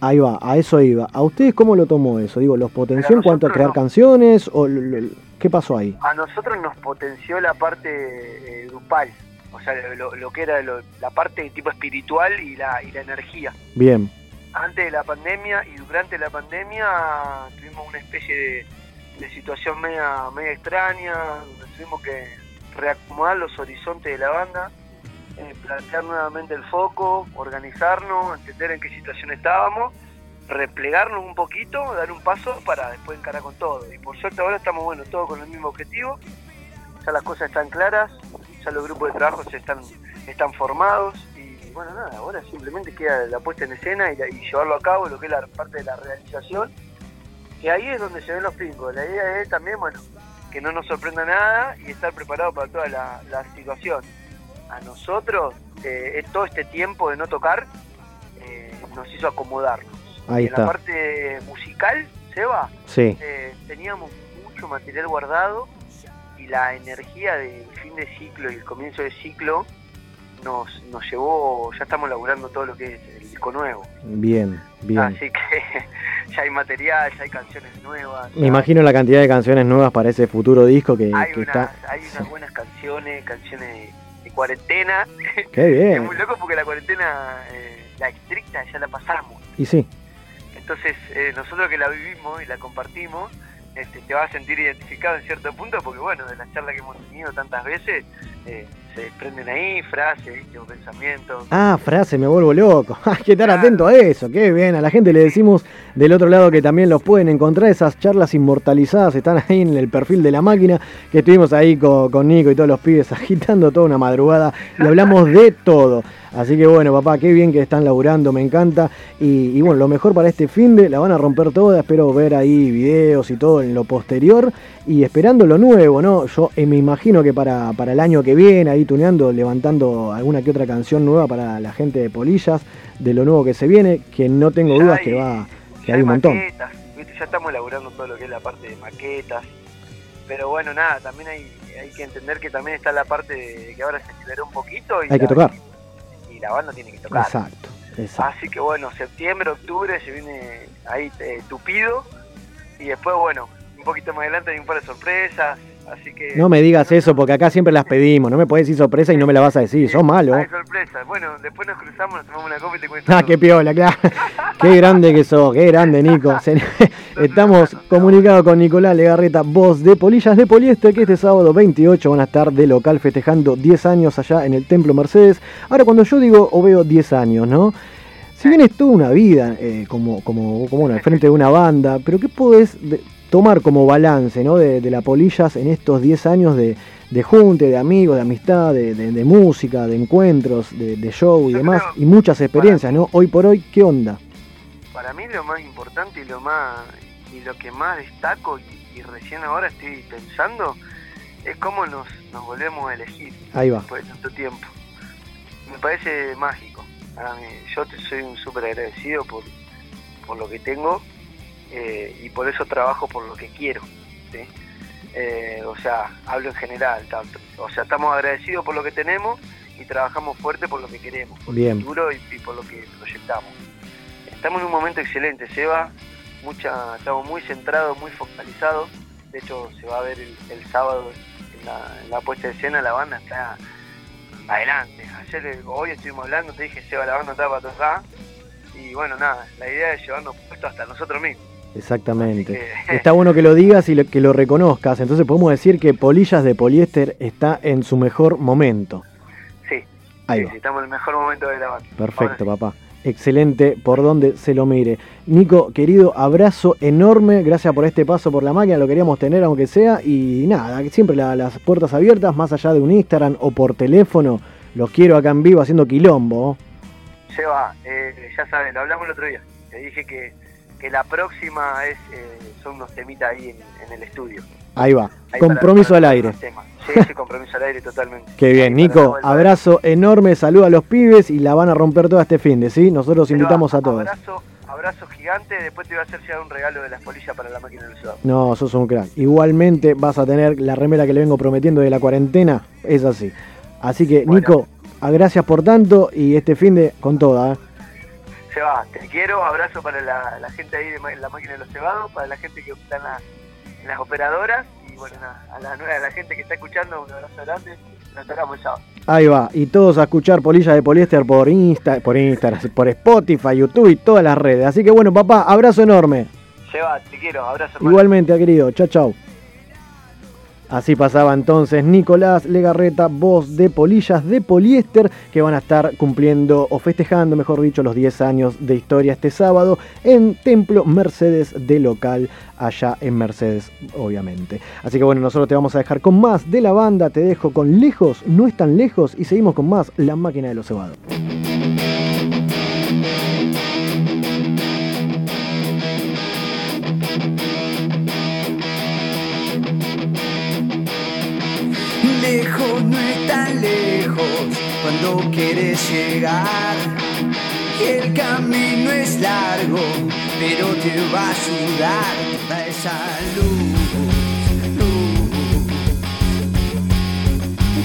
Ahí va, a eso iba. ¿A ustedes cómo lo tomó eso? Digo, ¿los potenció en cuanto a crear canciones o lo- lo- qué pasó ahí? A nosotros nos potenció la parte eh, grupal, o sea, lo, lo que era lo- la parte tipo espiritual y la, y la energía. Bien, Antes de la pandemia y durante la pandemia tuvimos una especie de, situación media, media extraña, tuvimos que reacomodar los horizontes de la banda, eh, plantear nuevamente el foco, organizarnos, entender en qué situación estábamos, replegarnos un poquito, dar un paso para después encarar con todo. Y por suerte ahora estamos, bueno, todos con el mismo objetivo, ya las cosas están claras, ya los grupos de trabajo están, formados bueno, nada, ahora simplemente queda la puesta en escena y, la- y llevarlo a cabo, lo que es la parte de la realización, que ahí es donde se ven los pingos. La idea es también, bueno, que no nos sorprenda nada y estar preparado para toda la, la situación. A nosotros, eh, es todo este tiempo de no tocar, eh, nos hizo acomodarnos. Ahí Y en está. la parte musical, Seba, Sí. eh, teníamos mucho material guardado y la energía del fin de ciclo y el comienzo de ciclo nos, nos llevó, ya estamos laburando todo lo que es el disco nuevo. Bien, bien. Así que ya hay material, ya hay canciones nuevas. Me imagino la cantidad de canciones nuevas para ese futuro disco que, hay que unas, está. hay unas buenas canciones, canciones de, de cuarentena. Qué bien. es muy loco porque la cuarentena, eh, la estricta, ya la pasamos. Y sí, Entonces, eh, nosotros que la vivimos y la compartimos, este, te vas a sentir identificado en cierto punto, porque bueno, de la charla que hemos tenido tantas veces, eh, se desprenden ahí, frases, pensamientos. Ah, frase, me vuelvo loco. Hay que estar atento a eso, qué bien. A la gente le decimos del otro lado que también los pueden encontrar. Esas charlas inmortalizadas están ahí en el perfil de la máquina. Que estuvimos ahí con, con Nico y todos los pibes agitando toda una madrugada y hablamos de todo. Así que bueno, papá, qué bien que están laburando, me encanta. Y, y bueno, lo mejor para este fin de la van a romper toda. Espero ver ahí videos y todo en lo posterior. Y esperando lo nuevo, ¿no? Yo eh, me imagino que para, para el año que viene, ahí tuneando, levantando alguna que otra canción nueva para la gente de Polillas, de lo nuevo que se viene, que no tengo dudas que va, que hay un montón. maquetas, ¿viste? ya estamos elaborando todo lo que es la parte de maquetas. Pero bueno, nada, también hay, hay que entender que también está la parte de que ahora se liberó un poquito y, Hay que tocar. La banda tiene que tocar. Exacto, exacto. Así que bueno, septiembre, octubre se viene ahí eh, tupido. Y después, bueno, un poquito más adelante hay un par de sorpresas. Así que. No me digas eso, porque acá siempre las pedimos. No me podés decir sorpresa y no me la vas a decir. Sos malo. Hay sorpresas. Bueno, después nos cruzamos, nos tomamos una copa y te cuento. Ah, qué piola, claro. Qué grande que sos, qué grande, Nico. Estamos comunicados con Nicolás Legarreta, voz de Polillas de Poliéster, que este sábado 28 van a estar de local festejando 10 años allá en el Templo Mercedes. Ahora, cuando yo digo o veo 10 años, ¿no? Si bien es toda una vida, eh, como, como, como bueno, al frente de una banda, pero ¿qué podés de- tomar como balance, ¿no? De, de la Polillas en estos 10 años de, de junte, de amigos, de amistad, de, de- de música, de encuentros, de, de show y Yo demás, creo- y muchas experiencias, ¿no? Hoy por hoy, ¿qué onda? Para mí lo más importante y lo más y lo que más destaco y, y recién ahora estoy pensando es cómo nos, nos volvemos a elegir Ahí va. después de tanto tiempo. Me parece mágico. Mí, yo te soy un súper agradecido por, por lo que tengo eh, y por eso trabajo por lo que quiero. ¿sí? Eh, o sea, hablo en general. tanto. O sea, estamos agradecidos por lo que tenemos y trabajamos fuerte por lo que queremos, por Bien. el futuro y, y por lo que proyectamos. Estamos en un momento excelente, Seba. Mucha, estamos muy centrados, muy focalizados. De hecho, se va a ver el, el sábado en la, en la puesta de escena. La banda está adelante. Ayer, eh, hoy estuvimos hablando, te dije, Seba, la banda está para tocar. Y bueno, nada, la idea es llevarnos puesto hasta nosotros mismos. Exactamente. Que- Está bueno que lo digas y lo- que lo reconozcas. Entonces podemos decir que Polillas de Poliéster está en su mejor momento. Sí, Ahí sí, va. estamos en el mejor momento de la banda. Perfecto, papá. Excelente por donde se lo mire. Nico, querido, abrazo enorme. Gracias por este paso por la máquina. Lo queríamos tener aunque sea. Y nada, siempre la- las puertas abiertas, más allá de un Instagram o por teléfono. Los quiero acá en vivo haciendo quilombo. Seba, eh, ya sabes, lo hablamos el otro día. Te dije que, que la próxima es eh, son unos temitas ahí en, en el estudio. Ahí va. Ahí Compromiso para- al aire. Sí, sí, compromiso al aire totalmente. Qué bien, Nico. Abrazo enorme. Saluda a los pibes y la van a romper toda este fin de, ¿sí? Nosotros Seba, invitamos a todos. Abrazo, abrazo gigante. Después te voy a hacer llegar un regalo de las polillas para la máquina del ciudad. No, sos un crack. Igualmente vas a tener la remera que le vengo prometiendo de la cuarentena. Es así. Así que, Bueno. Nico, gracias por tanto y este fin de con toda. ¿eh? Seba, te quiero. Abrazo para la, la gente ahí de ma- la máquina de los cebados, para la gente que está en, la- en las operadoras. Y bueno, nada, a la, a la gente que está escuchando, un abrazo grande. Nos tocamos el sábado. Ahí va. Y todos a escuchar Polilla de Poliéster por Insta, por Instagram, por Spotify, YouTube y todas las redes. Así que bueno, papá, abrazo enorme. Seba, te quiero. Abrazo. Igualmente, querido. Chao, chao. Así pasaba entonces Nicolás Legarreta, voz de Polillas de Poliéster, que van a estar cumpliendo o festejando, mejor dicho, los 10 años de historia este sábado en Templo Mercedes de local, allá en Mercedes, obviamente. Así que bueno, nosotros te vamos a dejar con más de la banda, te dejo con Lejos, no es tan lejos, y seguimos con más La Máquina de los Cebados. Tan lejos cuando quieres llegar. El camino es largo, pero te va a ayudar toda esa luz, luz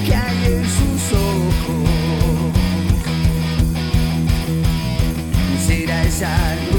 que hay en sus ojos. Será esa luz,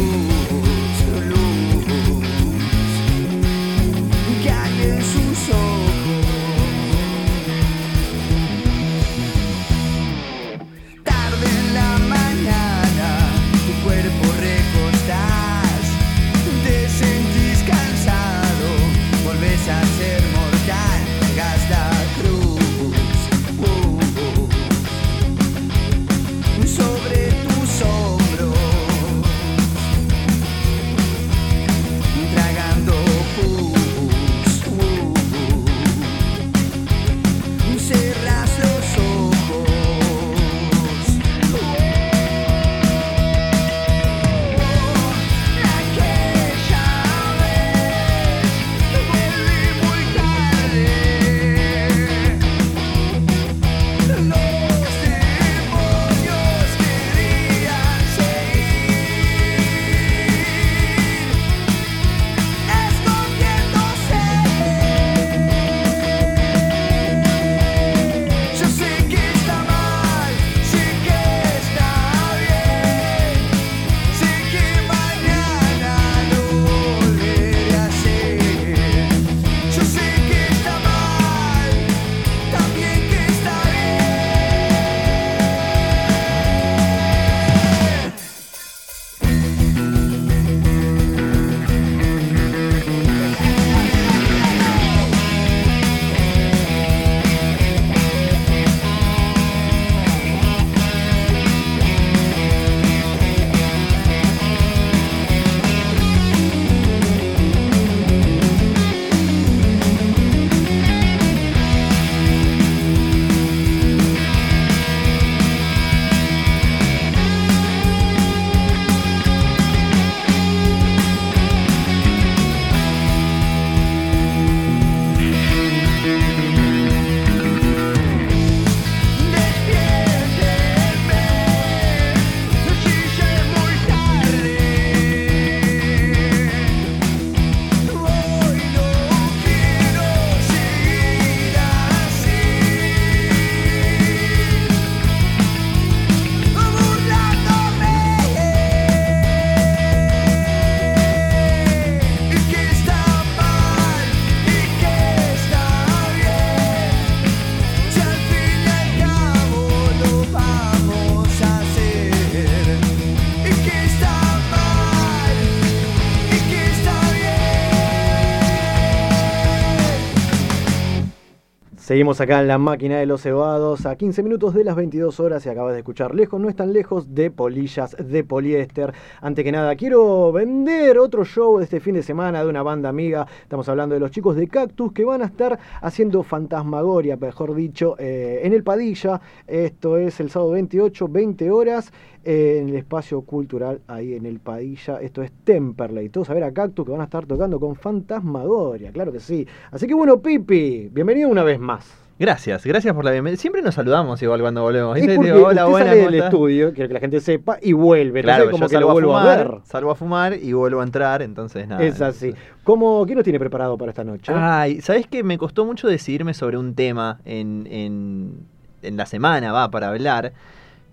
Seguimos acá en la máquina de los cebados a 15 minutos de las 22 horas y acabas de escuchar Lejos, no están lejos de polillas de poliéster. Antes que nada, quiero vender otro show de este fin de semana de una banda amiga. Estamos hablando de los chicos de Cactus que van a estar haciendo fantasmagoria, mejor dicho, eh, en el Padilla. Esto es el sábado 28, 20 horas en el espacio cultural ahí en el Padilla. Esto es Temperley. Todos a ver a Cactus que van a estar tocando con Fantasmagoria, claro que sí. Así que bueno, Pipi, bienvenido una vez más. Gracias, gracias por la bienvenida. Siempre nos saludamos igual cuando volvemos. Es ¿viste? porque Digo, hola, usted sale ¿cómo del estudio, quiero que la gente sepa, y vuelve. Claro, Entonces, como que lo a fumar, a ver. salgo a fumar y vuelvo a entrar, entonces nada. Es así. ¿Cómo, ¿Qué nos tiene preparado para esta noche? Ay, ¿sabes qué? Me costó mucho decidirme sobre un tema en, en, en la semana, va, para hablar.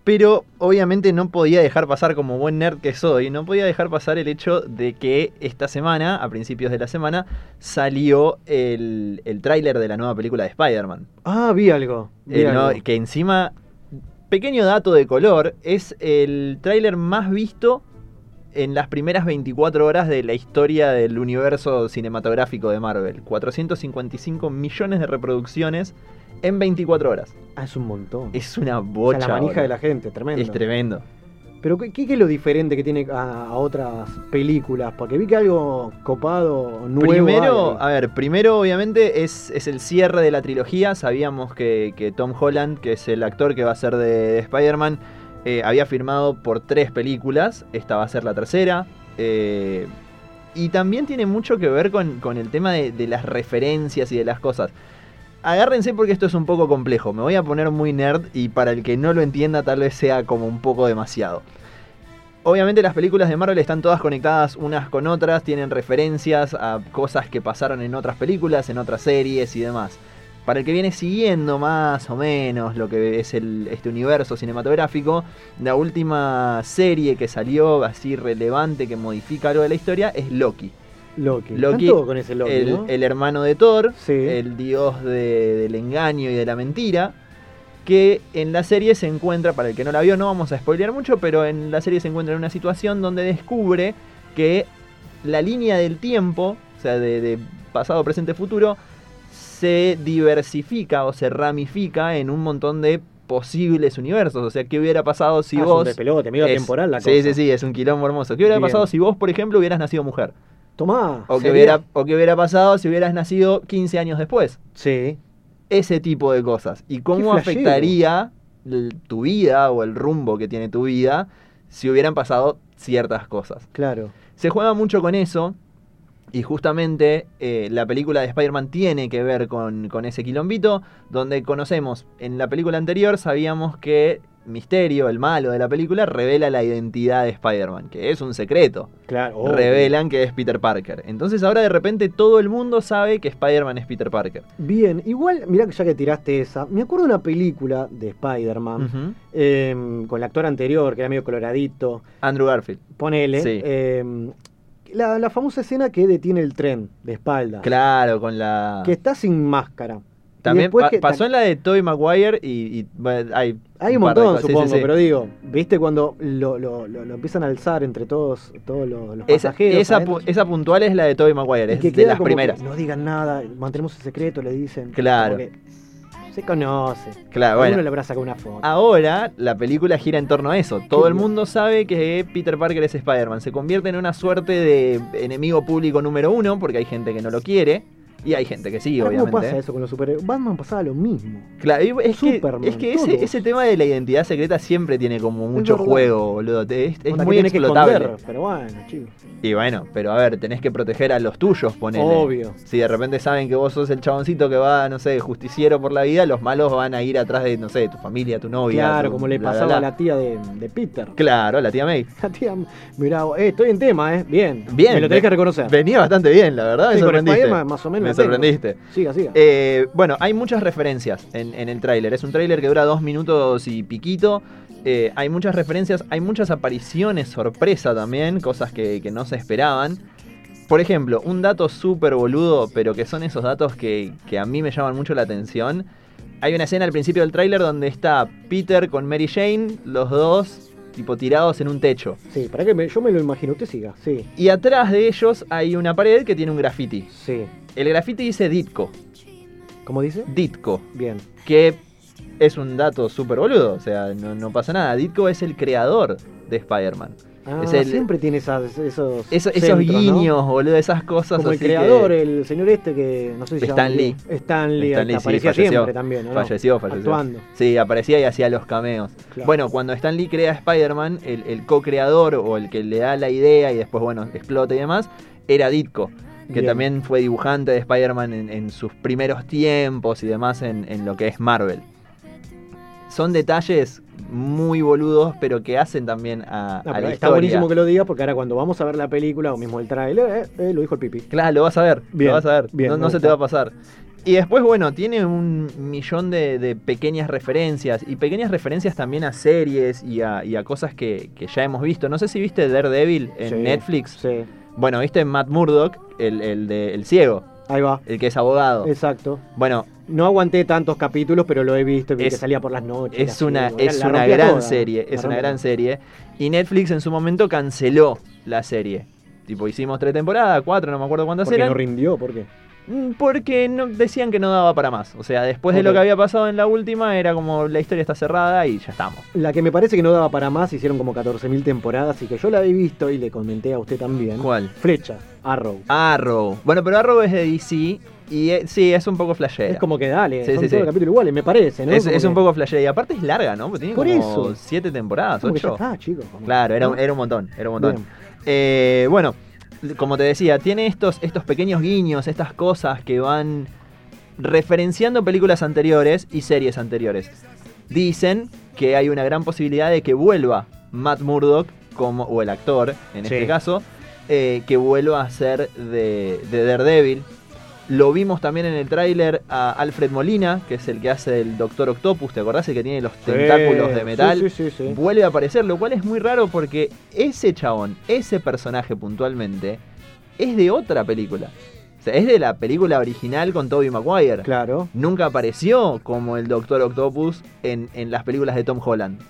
Pero obviamente no podía dejar pasar, como buen nerd que soy, no podía dejar pasar el hecho de que esta semana, a principios de la semana, salió el, el tráiler de la nueva película de Spider-Man. Ah, vi algo. vi no, algo. que encima, pequeño dato de color, es el tráiler más visto en las primeras 24 horas de la historia del universo cinematográfico de Marvel. 455 millones de reproducciones en 24 horas. Ah, es un montón. Es una O sea, bocha. la manija de la gente, tremendo. Es tremendo. Pero ¿qué, qué es lo diferente que tiene a, a otras películas? Porque vi que algo copado, nuevo. Primero, hay. a ver, primero obviamente es, es el cierre de la trilogía. Sabíamos que, que Tom Holland, que es el actor que va a ser de, de Spider-Man, eh, había firmado por tres películas. Esta va a ser la tercera. eh, y también tiene mucho que ver con, con el tema de, de las referencias y de las cosas. Agárrense porque esto es un poco complejo. Me voy a poner muy nerd y para el que no lo entienda tal vez sea como un poco demasiado. Obviamente las películas de Marvel están todas conectadas unas con otras, tienen referencias a cosas que pasaron en otras películas, en otras series y demás. Para el que viene siguiendo más o menos lo que es el, este universo cinematográfico, la última serie que salió así relevante que modifica algo de la historia es Loki. Loki. Loki, Están todos con ese Loki, el, ¿no? el hermano de Thor, Sí. el dios de- del engaño y de la mentira, que en la serie se encuentra, para el que no la vio, no vamos a spoilear mucho, pero en la serie se encuentra en una situación donde descubre que la línea del tiempo, o sea, de, de pasado, presente, futuro, se diversifica o se ramifica en un montón de posibles universos. O sea, ¿qué hubiera pasado si Ah, es un vos... despelote, medio Es- temporal la sí, sí, sí, es un quilombo hermoso. ¿Qué hubiera Bien. pasado si vos, por ejemplo, hubieras nacido mujer? Tomá. O que, hubiera, o que hubiera pasado si hubieras nacido 15 años después. Sí. Ese tipo de cosas. ¿Y cómo afectaría tu vida o el rumbo que tiene tu vida si hubieran pasado ciertas cosas? Claro. Se juega mucho con eso. Y justamente eh, la película de Spider-Man tiene que ver con, con ese quilombito, donde conocemos, en la película anterior sabíamos que Misterio, el malo de la película, revela la identidad de Spider-Man, que es un secreto Claro. revelan que es Peter Parker. Entonces ahora de repente todo el mundo sabe que Spider-Man es Peter Parker. Bien, igual, mirá que ya que tiraste esa, me acuerdo de una película de Spider-Man eh, con el actor anterior, que era medio coloradito, Andrew Garfield. ponele, Sí. eh, la, la famosa escena que detiene el tren de espalda, Claro, con la... que está sin máscara. También después pa- que- pasó en la de Tobey Maguire y, y, hay, Hay un montón, sí, supongo, sí. pero digo, ¿viste cuando lo, lo- lo- lo empiezan a alzar entre todos, todos los, los Esa, pasajeros? esa, adentro? pu- esa puntual es la de Tobey Maguire, es que de las que primeras. no digan nada, mantenemos el secreto, le dicen. Claro. Se conoce. Claro, bueno. le habrá sacado una foto. Ahora la película gira en torno a eso. Todo el mundo sabe que Peter Parker es Spider-Man. Se convierte en una suerte de enemigo público número uno porque hay gente que no lo quiere y hay gente que sí, obviamente. ¿Cómo pasa eso con los superhéroes? Batman pasaba lo mismo. Claro, es que, Superman, es que ese, ese tema de la identidad secreta siempre tiene como mucho juego, boludo. Es, es que muy tenés que explotable. esconder, pero bueno, chicos. y bueno, pero a ver, tenés que proteger a los tuyos, ponele. Obvio. Si de repente saben que vos sos el chaboncito que va, no sé, justiciero por la vida, los malos van a ir atrás de, no sé, tu familia, tu novia. Claro, tu como le bla, pasaba bla. a la tía de, de Peter. Claro, la tía May. La tía, mirá, eh, estoy en tema, ¿eh? Bien. Bien. Me lo tenés que reconocer. Venía bastante bien, la verdad, me Sí, con sorprendiste. Más o menos Me sorprendiste. Siga, siga. Eh, bueno, hay muchas referencias en, en el tráiler. Es un tráiler que dura dos minutos y piquito. Eh, hay muchas referencias, hay muchas apariciones sorpresa también, cosas que, que no se esperaban. Por ejemplo, un dato súper boludo, pero que son esos datos que, que a mí me llaman mucho la atención. Hay una escena al principio del tráiler donde está Peter con Mary Jane, los dos tipo tirados en un techo. Sí, para que me- yo me lo imagino. Usted siga, sí. Y atrás de ellos hay una pared que tiene un graffiti. Sí. El graffiti dice Ditko. ¿Cómo dice? Ditko, Bien. que es un dato súper boludo, o sea, no, no pasa nada. Ditko es el creador de Spider-Man. Ah, Es el- siempre tiene esas, esos, Eso- esos centros, ¿no? guiños, boludo, esas cosas Como el así que- creador, el señor este que no sé si Stan Lee. Stan Lee, Stan Lee, que sí, aparecía falleció. siempre también, ¿no? Falleció, falleció. Actuando. Sí, aparecía y hacía los cameos. Claro. Bueno, cuando Stan Lee crea Spider-Man, el, el co-creador o el que le da la idea y después, bueno, explota y demás, era Ditko, que Bien. también fue dibujante de Spider-Man en, en sus primeros tiempos y demás en, en lo que es Marvel. Son detalles muy boludos, pero que hacen también a, No, a la está historia. buenísimo que lo digas porque ahora cuando vamos a ver la película o mismo el tráiler, eh, eh, lo dijo el pipi. Claro, lo vas a ver, Bien, lo vas a ver, bien, no, se te va a pasar. Y después, bueno, tiene un millón de, de pequeñas referencias y pequeñas referencias también a series y a, y a cosas que, que ya hemos visto. No sé si viste Daredevil en Sí, Netflix. Sí, Bueno, viste Matt Murdock, el, el de El Ciego, ahí va. el que es abogado. Exacto. Bueno, No aguanté tantos capítulos, pero lo he visto, vi Es- que salía por las noches. es una, es una gran toda, serie, la es una gran serie. Y Netflix en su momento canceló la serie. Tipo, hicimos tres temporadas, cuatro, no me acuerdo cuántas ¿Por qué eran. no rindió? ¿Por qué? Mm, Porque no, decían que no daba para más. O sea, después de lo que había pasado en la última, era como la historia está cerrada y ya estamos. La que me parece que no daba para más, hicieron como 14.000 temporadas y que yo la he visto y le comenté a usted también. ¿Cuál? Flecha, Arrow. Arrow. Bueno, pero Arrow es de DC y eh, sí, es un poco flashera. Es como que dale, Sí, son sí, todos sí. capítulos iguales, me parece, ¿no? Es, un poco flashera. Y aparte es larga, ¿no? Porque tiene Por como eso. siete temporadas, como que ya ocho. está, chicos. como- Claro, era, era un montón, era un montón. Eh, bueno, como te decía, tiene estos, estos pequeños guiños, estas cosas que van referenciando películas anteriores y series anteriores. Dicen que hay una gran posibilidad de que vuelva Matt Murdock, como, o el actor en Sí. este caso, eh, que vuelva a ser de, de Daredevil. Lo vimos también en el tráiler a Alfred Molina, que es el que hace el Doctor Octopus, ¿te acordás? El que tiene los tentáculos de metal Sí, sí, sí. vuelve a aparecer, lo cual es muy raro porque ese chabón, ese personaje puntualmente, es de otra película. O sea, es de la película original con Tobey Maguire. Claro. Nunca apareció como el Doctor Octopus en, en las películas de Tom Holland.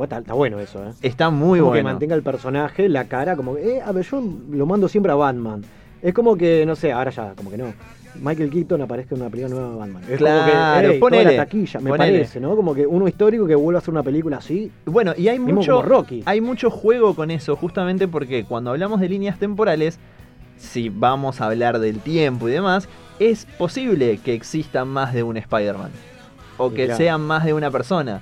Está, está bueno eso, ¿eh? Está muy como que bueno. mantenga el personaje, la cara, como que, eh, a ver, yo lo mando siempre a Batman. Es como que, no sé, ahora ya, como que no. Michael Keaton aparezca en una película nueva de Batman. Es Claro, como que, toda la taquilla, me ponele. parece, ¿no? Como que uno histórico que vuelva a hacer una película así. Bueno, y hay mucho, Rocky. hay mucho juego con eso, justamente porque cuando hablamos de líneas temporales, si vamos a hablar del tiempo y demás, es posible que exista más de un Spider-Man. O que claro. sean más de una persona.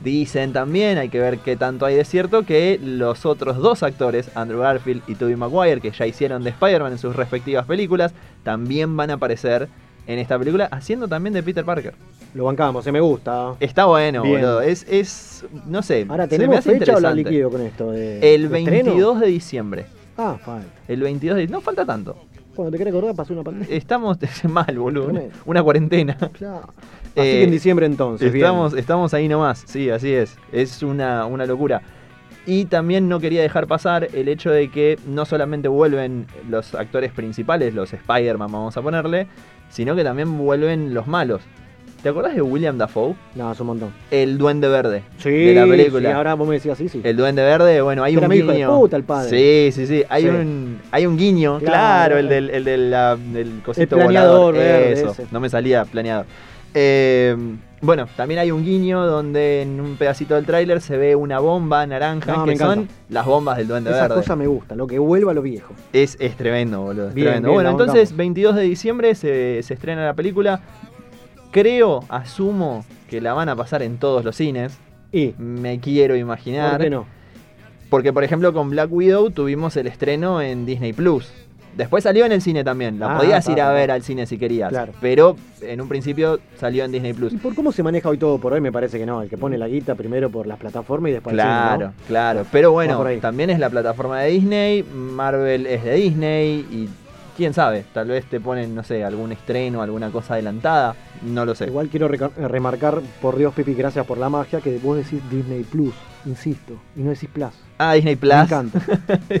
Dicen también, hay que ver qué tanto hay de cierto, que los otros dos actores, Andrew Garfield y Tobey Maguire, que ya hicieron de Spider-Man en sus respectivas películas, también van a aparecer en esta película, haciendo también de Peter Parker. Lo bancamos, se me gusta. Está bueno, Bien. boludo. Es, es, no sé, Ahora, se me ¿tenemos hace fecha o la liquido con esto? De, El de estreno? 22 de diciembre. Ah, falta. El 22 de No falta tanto. Cuando te querés acordar, pasó una pandemia. Estamos mal, boludo. Una cuarentena. Claro. Así Eh, que en diciembre entonces. bien. Estamos, estamos ahí nomás. Sí, así es. Es una, una locura. Y también no quería dejar pasar el hecho de que no solamente vuelven los actores principales, los Spider-Man, vamos a ponerle, sino que también vuelven los malos. ¿Te acordás de William Dafoe? No, es un montón. El Duende Verde. Sí, de la película. sí, ahora vos me decías así, sí. El Duende Verde, bueno, hay Era un mi hijo de guiño. puta el padre. Sí, sí, sí. Hay, Sí. Un, hay un guiño, Claro. claro, el del, el del, la- del cosito El planeador volador. verde Eso, ese. no me salía planeado. Eh, bueno, también hay un guiño donde en un pedacito del tráiler se ve una bomba naranja No, que son las bombas del Duende Esa Verde. cosa me gusta, lo que vuelva a lo viejo. Es, es tremendo, boludo. es Bien, tremendo. bien, bueno, entonces, bancamos. 22 de diciembre se, se estrena la película. Creo, asumo que la van a pasar en todos los cines. Y, Me quiero imaginar. ¿por qué no? Porque, por ejemplo, con Black Widow tuvimos el estreno en Disney Plus. Después salió en el cine también. La Ah, podías ir a ver al cine si querías. Claro. Pero en un principio salió en Disney Plus. ¿Y por cómo se maneja hoy todo por hoy? Me parece que no. El que pone la guita primero por las plataformas y después el cine, Claro, ¿no? claro. Pero bueno, también es la plataforma de Disney. Marvel es de Disney. Y quién sabe, tal vez te ponen, no sé, algún estreno, alguna cosa adelantada. No lo sé. Igual quiero remarcar, por Dios, Pipi, gracias por la magia, que vos decís Disney Plus, insisto, y no decís Plus. Ah, Disney Plus. Me encanta.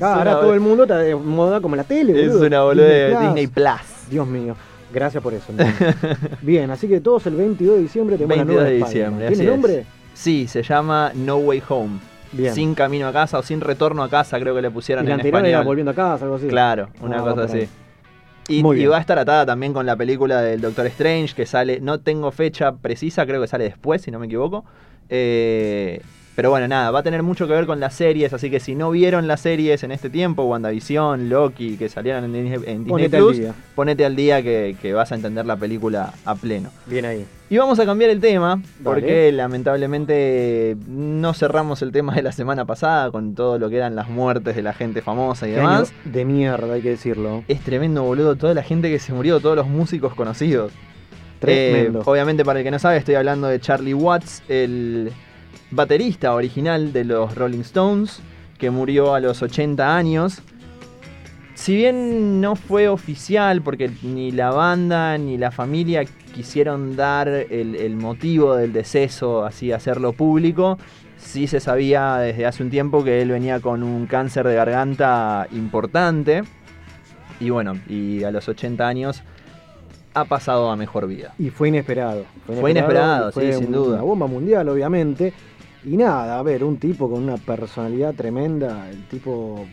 Ahora todo el mundo está de moda como la tele, Es boludo. una boluda de Disney Plus. Dios mío. Gracias por eso. Bien, así que todos el 22 de diciembre tenemos 22 la nueva de diciembre. ¿Tiene es. nombre? Sí, se llama No Way Home. Bien. Sin camino a casa o sin retorno a casa, creo que le pusieron y la en anterior español. era volviendo a casa, algo así. Claro, una Ah, cosa así. Y, y va a estar atada también con la película del Doctor Strange, que sale, no tengo fecha precisa, creo que sale después, si no me equivoco. Eh, pero bueno, nada, va a tener mucho que ver con las series, así que si no vieron las series en este tiempo, WandaVision, Loki, que salieron en Disney, en Disney Ponete al Plus, día. ponete al día que, que vas a entender la película a pleno. Bien ahí. Y vamos a cambiar el tema, Dale. porque lamentablemente no cerramos el tema de la semana pasada con todo lo que eran las muertes de la gente famosa y Qué año demás. de mierda, hay que decirlo. Es tremendo, boludo, toda la gente que se murió, todos los músicos conocidos. Tremendo. Eh, obviamente, para el que no sabe, estoy hablando de Charlie Watts, el baterista original de los Rolling Stones, que murió a los 80 años. Si bien no fue oficial, porque ni la banda ni la familia quisieron dar el, el motivo del deceso, así hacerlo público, sí se sabía desde hace un tiempo que él venía con un cáncer de garganta importante. Y bueno, y a los 80 años ha pasado a mejor vida. Y fue inesperado. Fue inesperado, sí, sin un- duda. Una bomba mundial, obviamente. Y nada, a ver, un tipo con una personalidad tremenda. El tipo,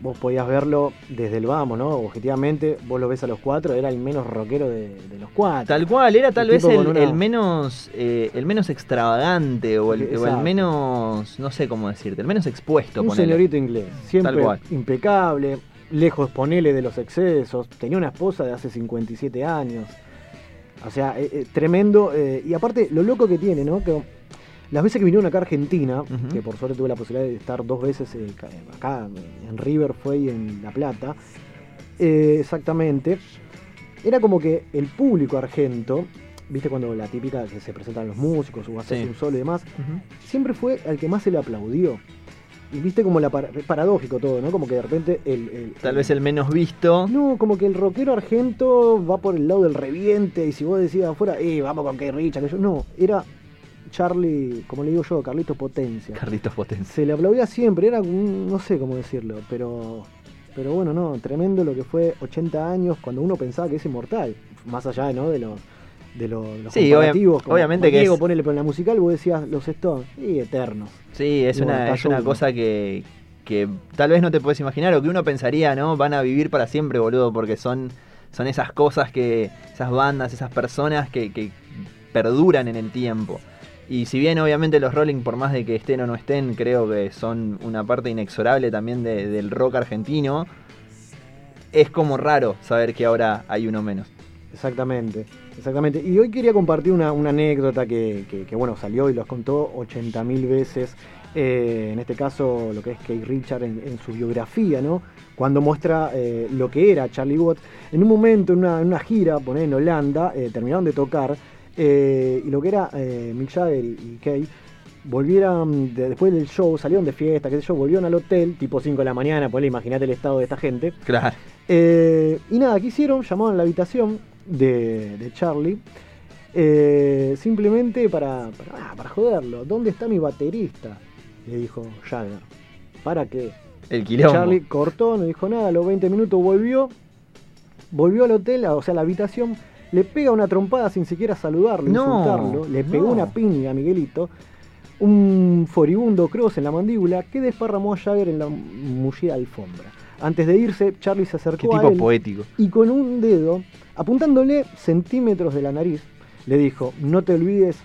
vos podías verlo desde el vamos, ¿no? Objetivamente, vos lo ves a los cuatro, era el menos rockero de, de los cuatro. Tal cual, era tal El vez el, con una- el menos eh, el menos extravagante o el, o el Exacto. menos, no sé cómo decirte, el menos expuesto. Un ponele. señorito inglés, siempre Tal cual. impecable, lejos ponele de los excesos, tenía una esposa de hace 57 años. O sea, eh, eh, tremendo. y aparte, lo loco que tiene, ¿no? Que las veces que vinieron acá a Argentina, que por suerte tuve la posibilidad de estar dos veces eh, ca- acá en River fue y en La Plata, eh, exactamente, era como que el público argento, viste cuando la típica que se presentan los músicos o haces Sí. un solo y demás, siempre fue al que más se le aplaudió. Y viste como la par- paradójico todo, ¿no? Como que de repente el, el- Tal vez el menos visto. No, como que el rockero argento va por el lado del reviente y si vos decías afuera, eh, vamos con Kay Richard, que yo no, era Charlie, como le digo yo, Carlitos Potencia. Carlitos Potencia. Se le aplaudía siempre, era un- no sé cómo decirlo, pero pero bueno, no, tremendo lo que fue 80 años cuando uno pensaba que es inmortal, más allá ¿no? de los de lo- los Sí, comparativos, obvia- como- obviamente que Diego, es- ponele, pero en la musical vos decías los Stones, y eternos. Sí, es Y bueno, una, es una uno. cosa que, que tal vez no te puedes imaginar o que uno pensaría, ¿no? Van a vivir para siempre, boludo, porque son, son esas cosas que, esas bandas, esas personas que, que perduran en el tiempo. Y si bien obviamente los Rolling, por más de que estén o no estén, creo que son una parte inexorable también de- del rock argentino, es como raro saber que ahora hay uno menos. Exactamente, exactamente. Y hoy quería compartir una, anécdota que, bueno, salió y los contó 80.000 veces. eh, en este caso, lo que es Kate Richard en, su biografía, ¿no? Cuando muestra eh, lo que era Charlie Watts. En un momento, en una, en una gira, poner en Holanda, eh, terminaron de tocar. Eh, y lo que era eh, Mick Jagger y, y Kate volvieron de- después del show, salieron de fiesta, qué sé yo, volvieron al hotel, tipo 5 de la mañana, ponele, imagínate el estado de esta gente. Claro. Eh, y nada, ¿qué hicieron? Llamaron a la habitación de, de Charlie. eh, simplemente para, para, ah, para joderlo. ¿Dónde está mi baterista? Le dijo Jagger. ¿Para qué? El quilombo. Charlie cortó, no dijo nada. A los 20 minutos volvió. Volvió al hotel, o sea, a la habitación. Le pega una trompada sin siquiera saludarlo, No, insultarlo. Le pegó no. una piña a Miguelito. Un foribundo cross en la mandíbula que desparramó a Jagger en la mullida alfombra. Antes de irse, Charlie se Qué acercó a tipo él poético. y con un dedo, apuntándole centímetros de la nariz, le dijo, no te olvides,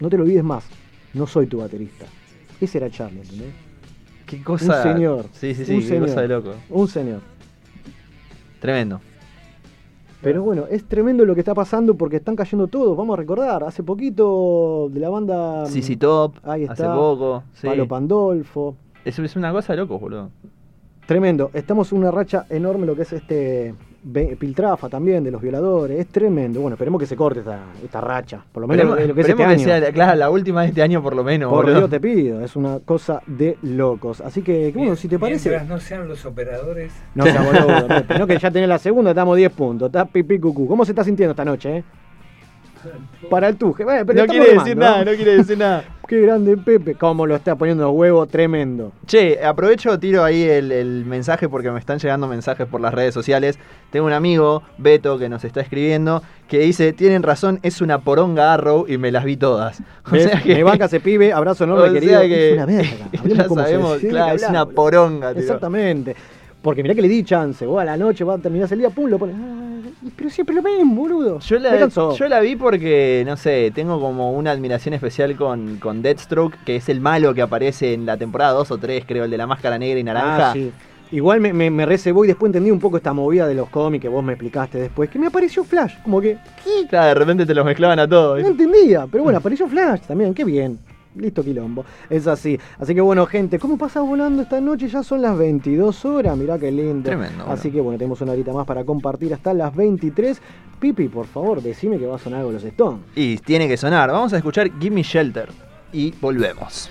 no te lo olvides más, no soy tu baterista. Ese era Charlie, ¿entendés? Qué cosa. Un señor. Sí, sí, sí, un qué señor, cosa de loco. Un señor. Tremendo. Pero bueno, es tremendo lo que está pasando porque están cayendo todos. Vamos a recordar, hace poquito de la banda CC Top, Ahí hace está. poco. Sí. Palo Pandolfo. Eso es una cosa de locos, boludo. Tremendo. Estamos en una racha enorme lo que es este Piltrafa también de los violadores. Es tremendo. Bueno, esperemos que se corte esta, esta racha. Por lo menos de lo que es este esperemos que año. sea, claro, la última de este año por lo menos, Por boludo. Dios te pido, es una cosa de locos. Así que, bueno, si te parece. Mientras no sean los operadores. No sea boludo, no que ya tenés la segunda, estamos 10 puntos. Está pipí cucú. ¿Cómo se está sintiendo esta noche, eh? Para el tuje. Bueno, pero no quiere decir nada, no quiere decir nada. Qué grande Pepe, cómo lo está poniendo los huevos, tremendo. Che, aprovecho, tiro ahí el, el mensaje porque me están llegando mensajes por las redes sociales. Tengo un amigo, Beto, que nos está escribiendo, que dice, tienen razón, es una poronga Arrow y me las vi todas. O ¿Ves? sea que... Me banca ese pibe, abrazo enorme, o querido. sea que Es una verga. Ya sabemos, claro, es una poronga, tío. Exactamente. Porque mirá que le di chance. Vos a la noche vas a terminar el día, pum, lo pones. Ah, pero siempre lo mismo, boludo. Yo Me la, cansó. yo la vi porque, no sé, tengo como una admiración especial con, con Deathstroke, que es el malo que aparece en la temporada 2 o 3, creo, el de la máscara negra y naranja. Ah, sí. Igual me, me, me recebó y después entendí un poco esta movida de los cómics que vos me explicaste después, que me apareció Flash, como que Claro, de repente te los mezclaban a todos. no entendía, pero bueno, apareció Flash también, qué bien. Listo quilombo, es así. Así que bueno, gente, ¿cómo pasa volando esta noche? Ya son las 22 horas, mirá qué lindo. Tremendo, bueno. Así que bueno, tenemos una horita más para compartir hasta las 23. Pipi, por favor, decime que va a sonar algo los Stones. Y tiene que sonar. Vamos a escuchar Gimme Shelter. Y volvemos.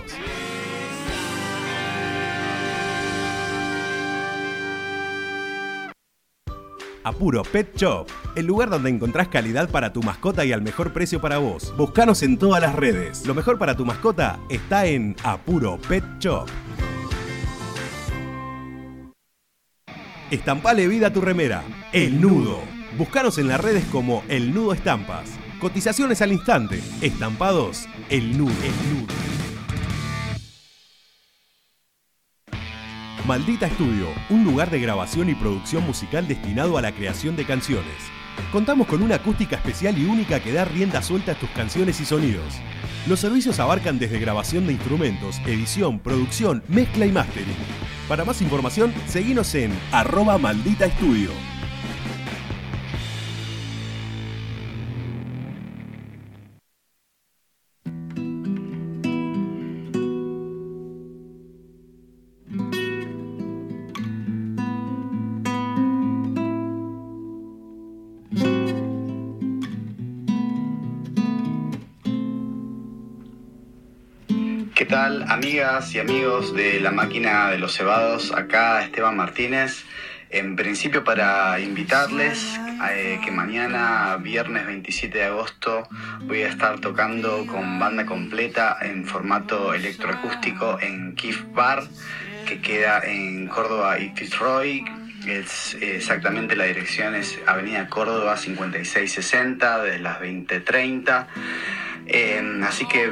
Apuro Pet Shop, el lugar donde encontrás calidad para tu mascota y al mejor precio para vos. Buscanos en todas las redes. Lo mejor para tu mascota está en Apuro Pet Shop. Estampale vida a tu remera. El Nudo. Buscanos en las redes como El Nudo Estampas. Cotizaciones al instante. Estampados. El Nudo. El Nudo. Maldita Estudio, un lugar de grabación y producción musical destinado a la creación de canciones. Contamos con una acústica especial y única que da rienda suelta a tus canciones y sonidos. Los servicios abarcan desde grabación de instrumentos, edición, producción, mezcla y mastering. Para más información, seguinos en arroba maldita estudio. Amigas y amigos de la máquina de los cebados? Acá Esteban Martínez. En principio para invitarles eh, que mañana, viernes 27 de agosto, voy a estar tocando con banda completa en formato electroacústico en Kif Bar, que queda en Córdoba y Fitzroy. Es, exactamente la dirección es Avenida Córdoba 5660 desde las 20.30. Eh, así que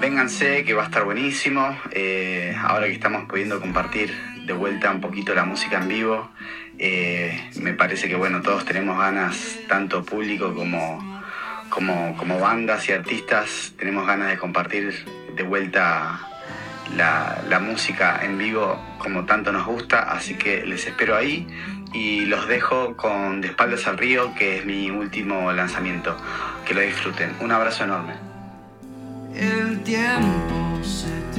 vénganse, que va a estar buenísimo. Eh, ahora que estamos pudiendo compartir de vuelta un poquito la música en vivo, eh, me parece que bueno, todos tenemos ganas, tanto público como, como, como bandas y artistas, tenemos ganas de compartir de vuelta la, la música en vivo como tanto nos gusta, así que les espero ahí y los dejo con De espaldas al río, que es mi último lanzamiento. Que lo disfruten. Un abrazo enorme. El tiempo se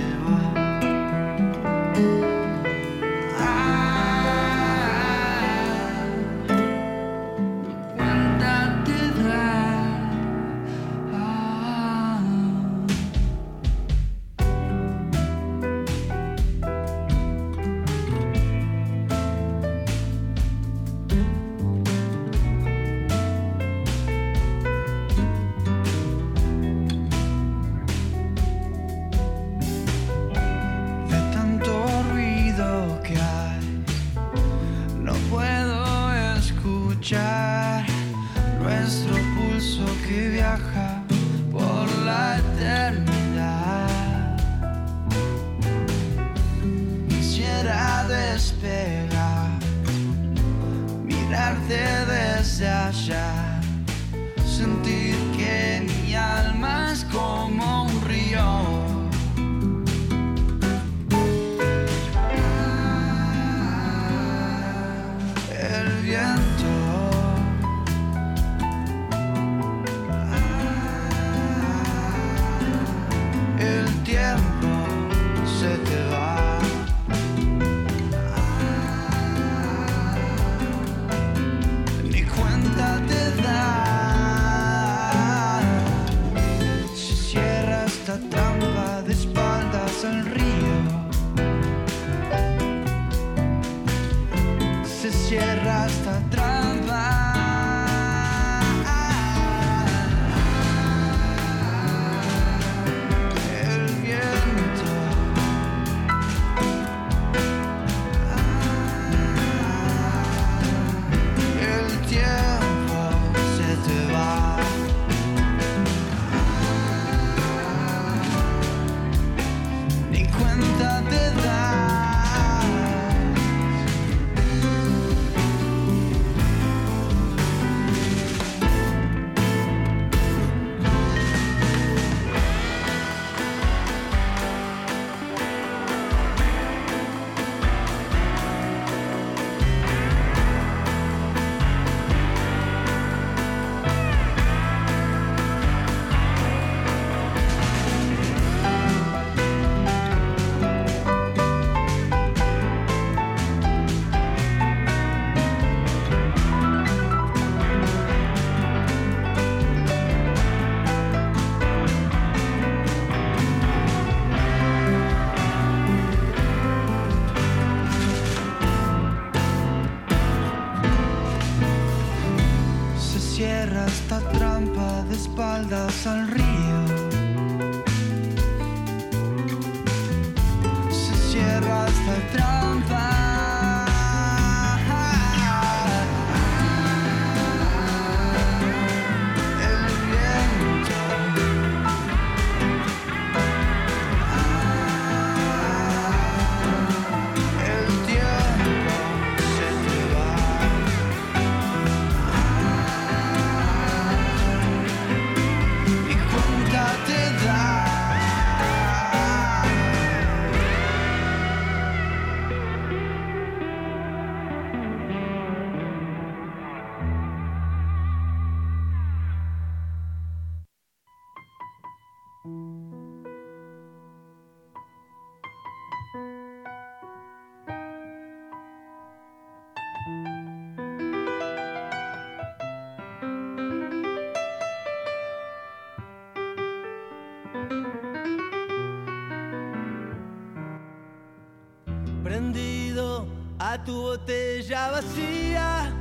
vacía,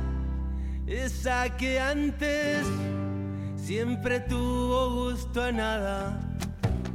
esa que antes siempre tuvo gusto a nada.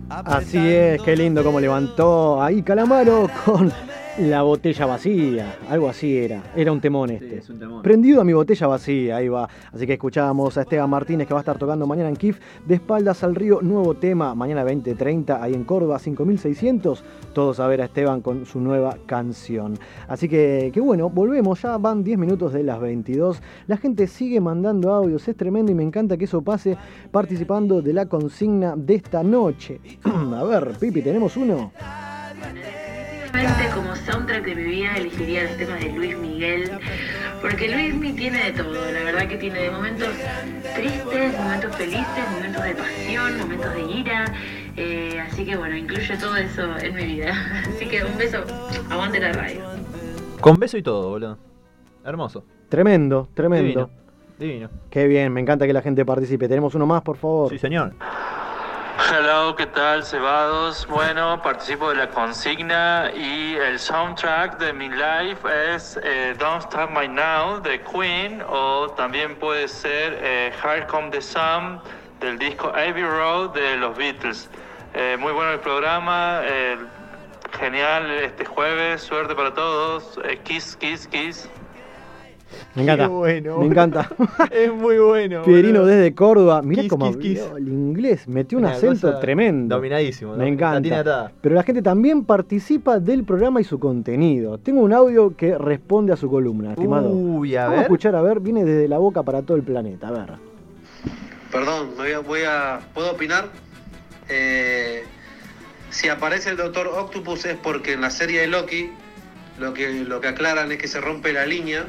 Así es, qué lindo como levantó ahí Calamaro con la botella vacía. Algo así era. Era un temón este. es un temón. Prendido a mi botella vacía, ahí va. Así que escuchábamos a Esteban Martínez que va a estar tocando mañana en Kif de espaldas al río. Nuevo tema, mañana 20.30 ahí en Córdoba, 5600. Todos a ver a Esteban con su nueva canción. Así que, que bueno, volvemos. Ya van 10 minutos de las 22. La gente sigue mandando audios. Es tremendo y me encanta que eso pase participando de la consigna de esta noche. a ver, Pipi, ¿tenemos uno? Realmente como soundtrack de mi vida elegiría los temas de Luis Miguel, porque Luis Mi tiene de todo, la verdad que tiene de momentos tristes, momentos felices, momentos de pasión, momentos de ira, eh, así que bueno, incluye todo eso en mi vida. Así que un beso, aguante la radio. Con beso y todo, boludo. Hermoso. Tremendo, tremendo. Divino. Divino. Qué bien, me encanta que la gente participe. Tenemos uno más, por favor. Sí, señor. Hello, ¿qué tal, Cebados? Bueno, participo de la consigna y el soundtrack de mi life es eh, Don't Stop My Now de Queen o también puede ser eh, Here Come the Sun del disco Abbey Road de los Beatles. Eh, muy bueno el programa, eh, genial este jueves, suerte para todos, kiss, kiss, kiss. Me encanta. Qué bueno. Me encanta. es muy bueno. Pierino boludo. desde Córdoba. Mirá Kiss, cómo kiss, kiss. el inglés. Metió un Una acento tremendo. dominadísimo, Me la encanta. Pero la gente también participa del programa y su contenido. Tengo un audio que responde a su columna, estimado. Uy, a Vamos a escuchar, a ver, viene desde la boca para todo el planeta. A ver. Perdón, me voy a, voy a- ¿puedo opinar? Eh, si aparece el Doctor Octopus es porque en la serie de Loki lo que, lo que aclaran es que se rompe la línea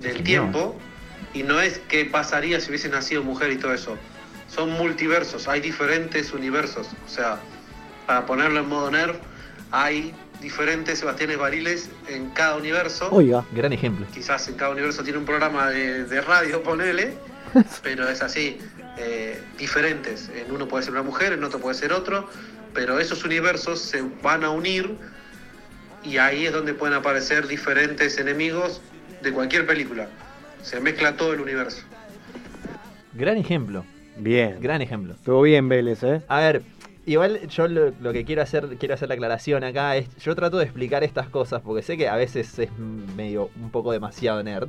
del tiempo y no es qué pasaría si hubiese nacido mujer y todo eso. Son multiversos, hay diferentes universos. O sea, para ponerlo en modo nerd, hay diferentes Sebastianes Bariles en cada universo. Oiga. Gran ejemplo. Quizás en cada universo tiene un programa de, de radio, ponele, pero es así, eh, diferentes. En uno puede ser una mujer, en otro puede ser otro, pero esos universos se van a unir y ahí es donde pueden aparecer diferentes enemigos de cualquier película. Se mezcla todo el universo. Gran ejemplo. Bien. Gran ejemplo. Estuvo bien, Vélez, ¿eh? A ver, igual yo lo, lo que quiero hacer, quiero hacer la aclaración acá es, yo trato de explicar estas cosas porque sé que a veces es medio un poco demasiado nerd.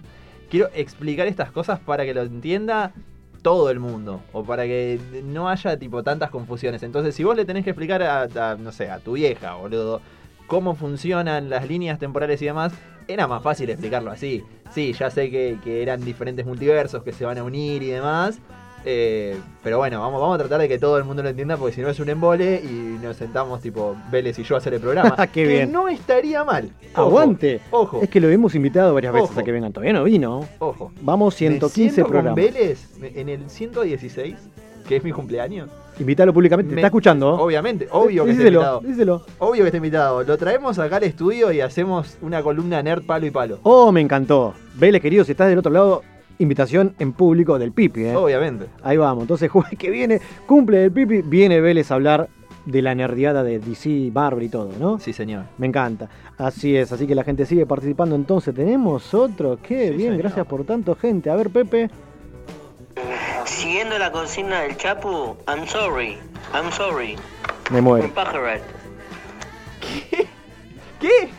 Quiero explicar estas cosas para que lo entienda todo el mundo o para que no haya tipo tantas confusiones. Entonces, si vos le tenés que explicar a, a, no sé, a tu vieja, boludo, cómo funcionan las líneas temporales y demás, era más fácil explicarlo así. Sí, ya sé que, que eran diferentes multiversos que se van a unir y demás. eh, pero bueno, vamos, vamos a tratar de que todo el mundo lo entienda porque si no es un embole y nos sentamos tipo Vélez y yo a hacer el programa. Qué que bien. no estaría mal. Ojo, Aguante. Ojo. Es que lo hemos invitado varias veces a que vengan. Todavía no vino. Ojo. Vamos Me 115 siento con programas. Vélez en el 116, que es mi cumpleaños. Invítalo públicamente. ¿Te está escuchando? Obviamente, obvio que está invitado. díselo. Obvio que está invitado. Lo traemos acá al estudio y hacemos una columna nerd palo y palo. Oh, me encantó. Vélez, querido, si estás del otro lado, invitación en público del Pipi, ¿eh? Obviamente. Ahí vamos. Entonces, jueves que viene, cumple del Pipi, viene Vélez a hablar de la nerdeada de DC, Marvel y todo, ¿no? Sí, señor. Me encanta. Así es, así que la gente sigue participando. Entonces, ¿tenemos otro? Qué bien, gracias por tanto, gente. A ver, Pepe. Siguiendo la consigna del Chapu, I'm sorry, I'm sorry. Me muero. Pajarrat. ¿Qué?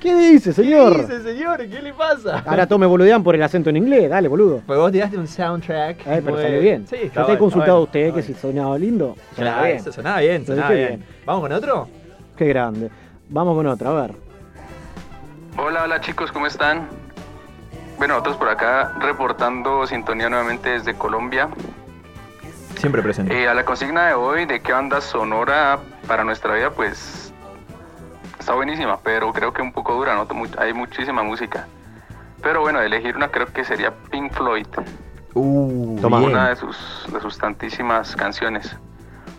¿Qué dice, señor? ¿Qué dice, señor? ¿Qué le pasa? Ahora tome boludean por el acento en inglés, dale, boludo. Pues vos tiraste un soundtrack. Eh, pero muy- salió bien. Sí, Yo está te he consultado a usted que si sonaba lindo. Sonaba bien. Sonaba bien, sonaba bien. ¿Vamos con otro? Qué grande. Vamos con otra, a ver. Hola, hola chicos, ¿cómo están? Bueno, nosotros por acá reportando sintonía nuevamente desde Colombia. Siempre presente. Eh, a la consigna de hoy, de qué banda sonora para nuestra vida, pues está buenísima, pero creo que un poco dura, ¿no? Hay muchísima música. Pero bueno, elegir una creo que sería Pink Floyd. Uh, Toma. Una de sus, de sus tantísimas canciones.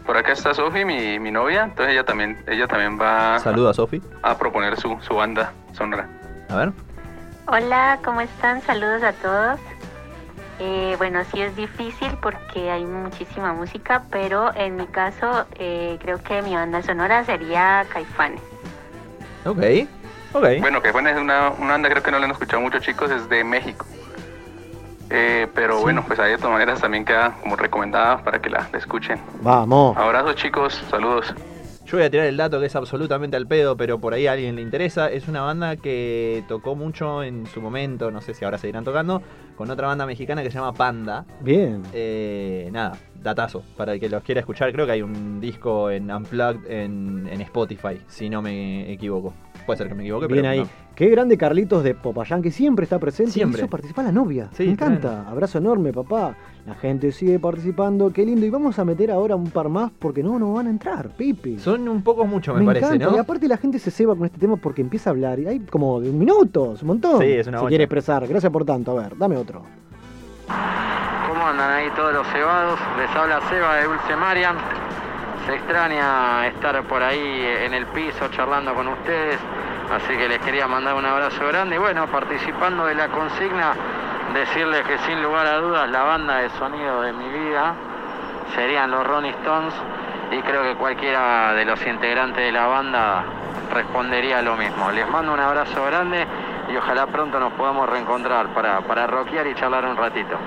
Por acá está Sofi, mi, mi novia, entonces ella también, ella también va Saluda, Sofi. a proponer su, su banda sonora. A ver. Hola, ¿cómo están? Saludos a todos. Eh, bueno, sí es difícil porque hay muchísima música, pero en mi caso eh, creo que mi banda sonora sería Caifanes. Ok. Ok. Bueno, bueno, es una, una banda creo que no la han escuchado muchos chicos, es de México. Eh, pero bueno, pues ahí de todas maneras también queda como recomendada para que la, la escuchen. Vamos. Abrazos chicos, saludos. Yo voy a tirar el dato que es absolutamente al pedo, pero por ahí a alguien le interesa. Es una banda que tocó mucho en su momento, no sé si ahora seguirán tocando, con otra banda mexicana que se llama Panda. Bien. Eh, nada, datazo. Para el que los quiera escuchar, creo que hay un disco en Unplugged en, en Spotify, si no me equivoco. Puede ser que me equivoque, Bien pero ahí. no. Qué grande Carlitos de Popayán, que siempre está presente. Siempre. Y hizo participar la novia. Sí, Me encanta. Abrazo enorme, papá. La gente sigue participando. Qué lindo. Y vamos a meter ahora un par más porque no, no van a entrar, Pipi. Son un poco mucho, me, parece, encanta. ¿no? Y aparte la gente se ceba con este tema porque empieza a hablar. Y hay como de un minuto, es un montón. Sí, es una Se bocha. quiere expresar. Gracias por tanto. A ver, dame otro. ¿Cómo andan ahí todos los cebados? Les habla Seba de Dulce Marian. Se extraña estar por ahí en el piso charlando con ustedes, así que les quería mandar un abrazo grande. Y bueno, participando de la consigna, decirles que sin lugar a dudas la banda de sonido de mi vida serían los Rolling Stones y creo que cualquiera de los integrantes de la banda respondería lo mismo. Les mando un abrazo grande y ojalá pronto nos podamos reencontrar para, para rockear y charlar un ratito.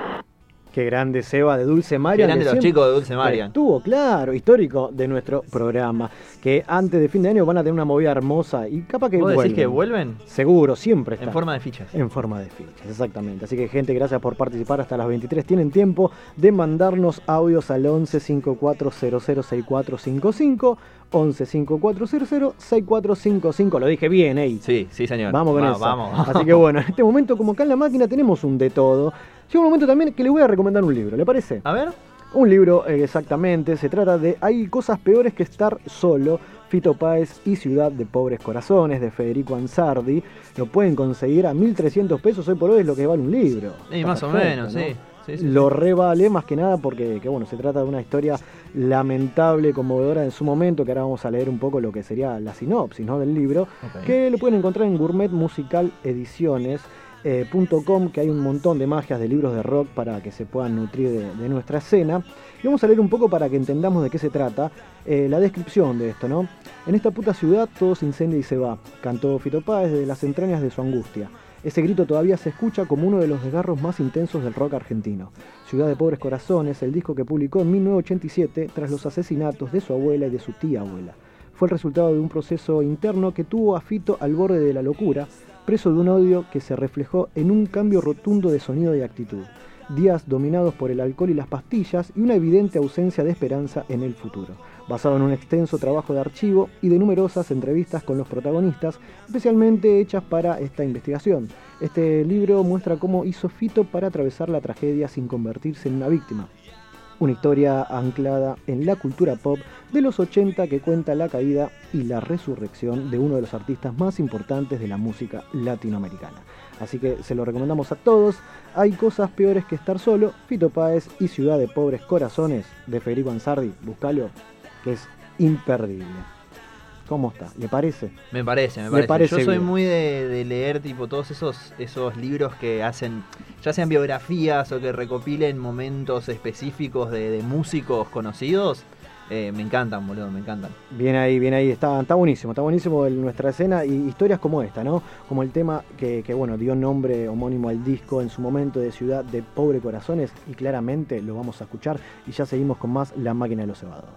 Qué grande Seba de Dulce Marian. grande que los chicos de Dulce Marian. Estuvo, claro, histórico de nuestro programa. Que antes de fin de año van a tener una movida hermosa y capaz que ¿Vos decís vuelven. que vuelven? Seguro, siempre está. En forma de fichas. En forma de fichas, exactamente. Así que gente, gracias por participar hasta las 23. Tienen tiempo de mandarnos audios al 11 5400 6455 11 5400 6455. Lo dije bien, ey. Sí, sí, señor. Vamos con Va- eso. vamos. Así que bueno, en este momento, como acá en la máquina tenemos un de todo, llega un momento también que le voy a recomendar un libro, ¿le parece? A ver. Un libro, eh, exactamente, se trata de Hay cosas peores que estar solo, Fito Páez y Ciudad de Pobres Corazones, de Federico Ansardi. Lo pueden conseguir a 1.300 pesos hoy por hoy, es lo que vale un libro. Y Está más o menos, ¿no? sí. Sí, sí, lo revale más que nada porque que, bueno, se trata de una historia lamentable, conmovedora en su momento, que ahora vamos a leer un poco lo que sería la sinopsis ¿no? del libro, que lo pueden encontrar en Gourmet Musical Ediciones. eh, punto .com, que hay un montón de magias de libros de rock para que se puedan nutrir de, de nuestra escena. Y vamos a leer un poco para que entendamos de qué se trata eh, la descripción de esto, ¿no? En esta puta ciudad todo se incendia y se va, cantó Fito Páez desde las entrañas de su angustia. Ese grito todavía se escucha como uno de los desgarros más intensos del rock argentino. Ciudad de Pobres Corazones, el disco que publicó en 1987 tras los asesinatos de su abuela y de su tía abuela. Fue el resultado de un proceso interno que tuvo a Fito al borde de la locura, preso de un odio que se reflejó en un cambio rotundo de sonido y actitud. Días dominados por el alcohol y las pastillas y una evidente ausencia de esperanza en el futuro. Basado en un extenso trabajo de archivo y de numerosas entrevistas con los protagonistas, especialmente hechas para esta investigación. Este libro muestra cómo hizo Fito para atravesar la tragedia sin convertirse en una víctima. Una historia anclada en la cultura pop de los 80 que cuenta la caída y la resurrección de uno de los artistas más importantes de la música latinoamericana. Así que se lo recomendamos a todos. Hay cosas peores que estar solo. Fito Páez y Ciudad de Pobres Corazones de Federico Ansardi. Búscalo, que es imperdible. ¿Cómo está? ¿Le parece? Me parece, me parece. parece Yo soy bien. muy de, de leer tipo todos esos, esos libros que hacen, ya sean biografías o que recopilen momentos específicos de, de músicos conocidos. Eh, me encantan, boludo, me encantan. Bien ahí, bien ahí, está, está buenísimo, está buenísimo el- nuestra escena y historias como esta, ¿no? Como el tema que, que, bueno, dio nombre homónimo al disco en su momento de Ciudad de Pobre Corazones y claramente lo vamos a escuchar y ya seguimos con más La Máquina de los Cebados.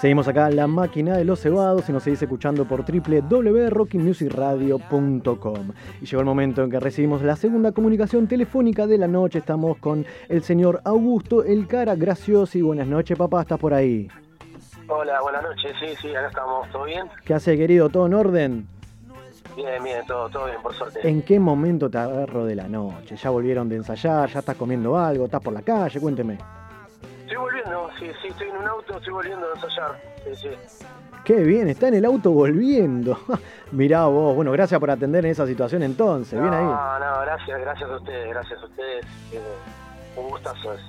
Seguimos acá en la máquina de los cebados y nos seguís escuchando por www.rockymusicradio.com. Y llegó el momento en que recibimos la segunda comunicación telefónica de la noche. Estamos con el señor Augusto El Cara Graciosi. Buenas noches, papá, ¿estás por ahí? Hola, buenas noches. Sí, sí, acá estamos. ¿Todo bien? ¿Qué hace, querido? ¿Todo en orden? Bien, bien, todo, todo bien, por suerte. ¿En qué momento te agarro de la noche? ¿Ya volvieron de ensayar? ¿Ya estás comiendo algo? ¿Estás por la calle? Cuénteme. Estoy volviendo, sí, sí, estoy en un auto, estoy volviendo a ensayar. Sí, sí. Qué bien, está en el auto volviendo. Mirá vos, bueno, gracias por atender en esa situación entonces, bien ahí. No, no, gracias, gracias a ustedes, gracias a ustedes. Eh, un gustazo es.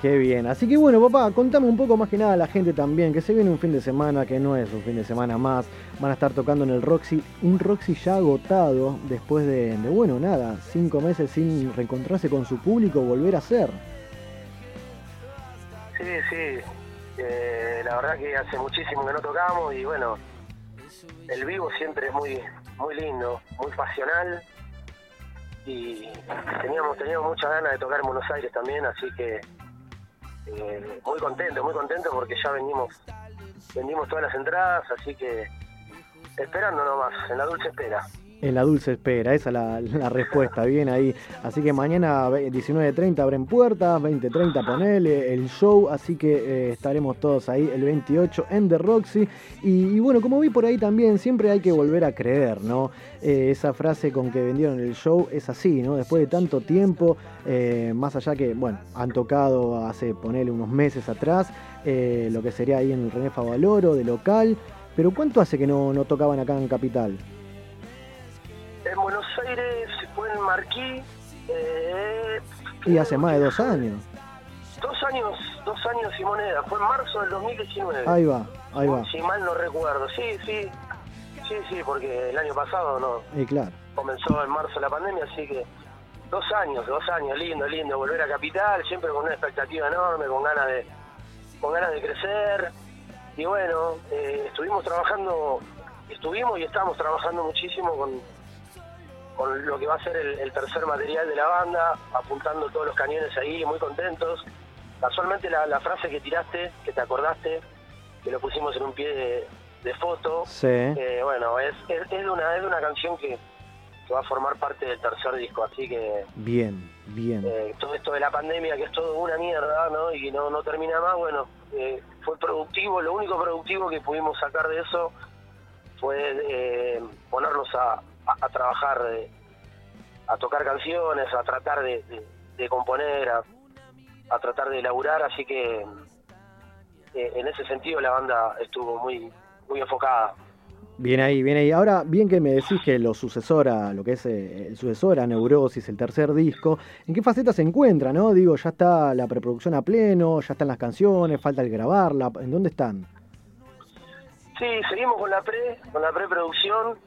Qué bien, así que bueno, papá, contame un poco más que nada a la gente también, que se viene un fin de semana que no es un fin de semana más, van a estar tocando en el Roxy, un Roxy ya agotado después de, de bueno, nada, cinco meses sin reencontrarse con su público, volver a ser. Sí, sí. Eh, la verdad que hace muchísimo que no tocamos y bueno, el vivo siempre es muy, muy lindo, muy pasional y teníamos, teníamos muchas ganas de tocar en Buenos Aires también, así que eh, muy contento, muy contento porque ya vendimos, vendimos todas las entradas, así que esperando nomás, en la dulce espera. En la dulce espera, esa es la, respuesta, bien ahí. Así que mañana 19.30 abren puertas, 20.30 ponele el show, así que eh, estaremos todos ahí el 28 en The Roxy. Y, bueno, como vi por ahí también, siempre hay que volver a creer, ¿no? Eh, esa frase con que vendieron el show es así, ¿no? Después de tanto tiempo, eh, más allá que, bueno, han tocado hace, ponele, unos meses atrás, lo que sería ahí en el René Favaloro, de local. Pero ¿cuánto hace que no, no tocaban acá en Capital? En Buenos Aires fue en Marquí. Eh, Y hace más de dos años. dos años, dos años y moneda. Fue en marzo del 2019. Ahí va, ahí va. Si mal no recuerdo. Sí, sí. Sí, sí, porque el año pasado no Y claro. comenzó en marzo la pandemia, así que dos años, dos años, lindo, lindo, volver a Capital, siempre con una expectativa enorme, con ganas de, con ganas de crecer. Y bueno, eh, estuvimos trabajando, estuvimos y estamos trabajando muchísimo con, con lo que va a ser el, el tercer material de la banda, apuntando todos los cañones ahí, muy contentos. Casualmente la, la frase que tiraste, que te acordaste, que lo pusimos en un pie de, de foto, Sí. eh, bueno, es, es, es de una, es de una canción que, que va a formar parte del tercer disco, así que Bien, bien. eh, todo esto de la pandemia, que es todo una mierda, ¿no? Y no, no termina más, bueno, eh, fue productivo, lo único productivo que pudimos sacar de eso fue ponernos a, a- a trabajar, eh, a tocar canciones, a tratar de, de- de componer, a, a tratar de elaborar, así que eh, en ese sentido la banda estuvo muy, muy enfocada. Bien ahí, bien ahí. Ahora, bien que me decís que lo sucesor a lo que es eh, el sucesor a Neurosis, el tercer disco, ¿en qué faceta se encuentra, no? Digo, ya está la preproducción a pleno, ya están las canciones, falta el grabarla, ¿en dónde están? Sí, seguimos con la pre, con la preproducción.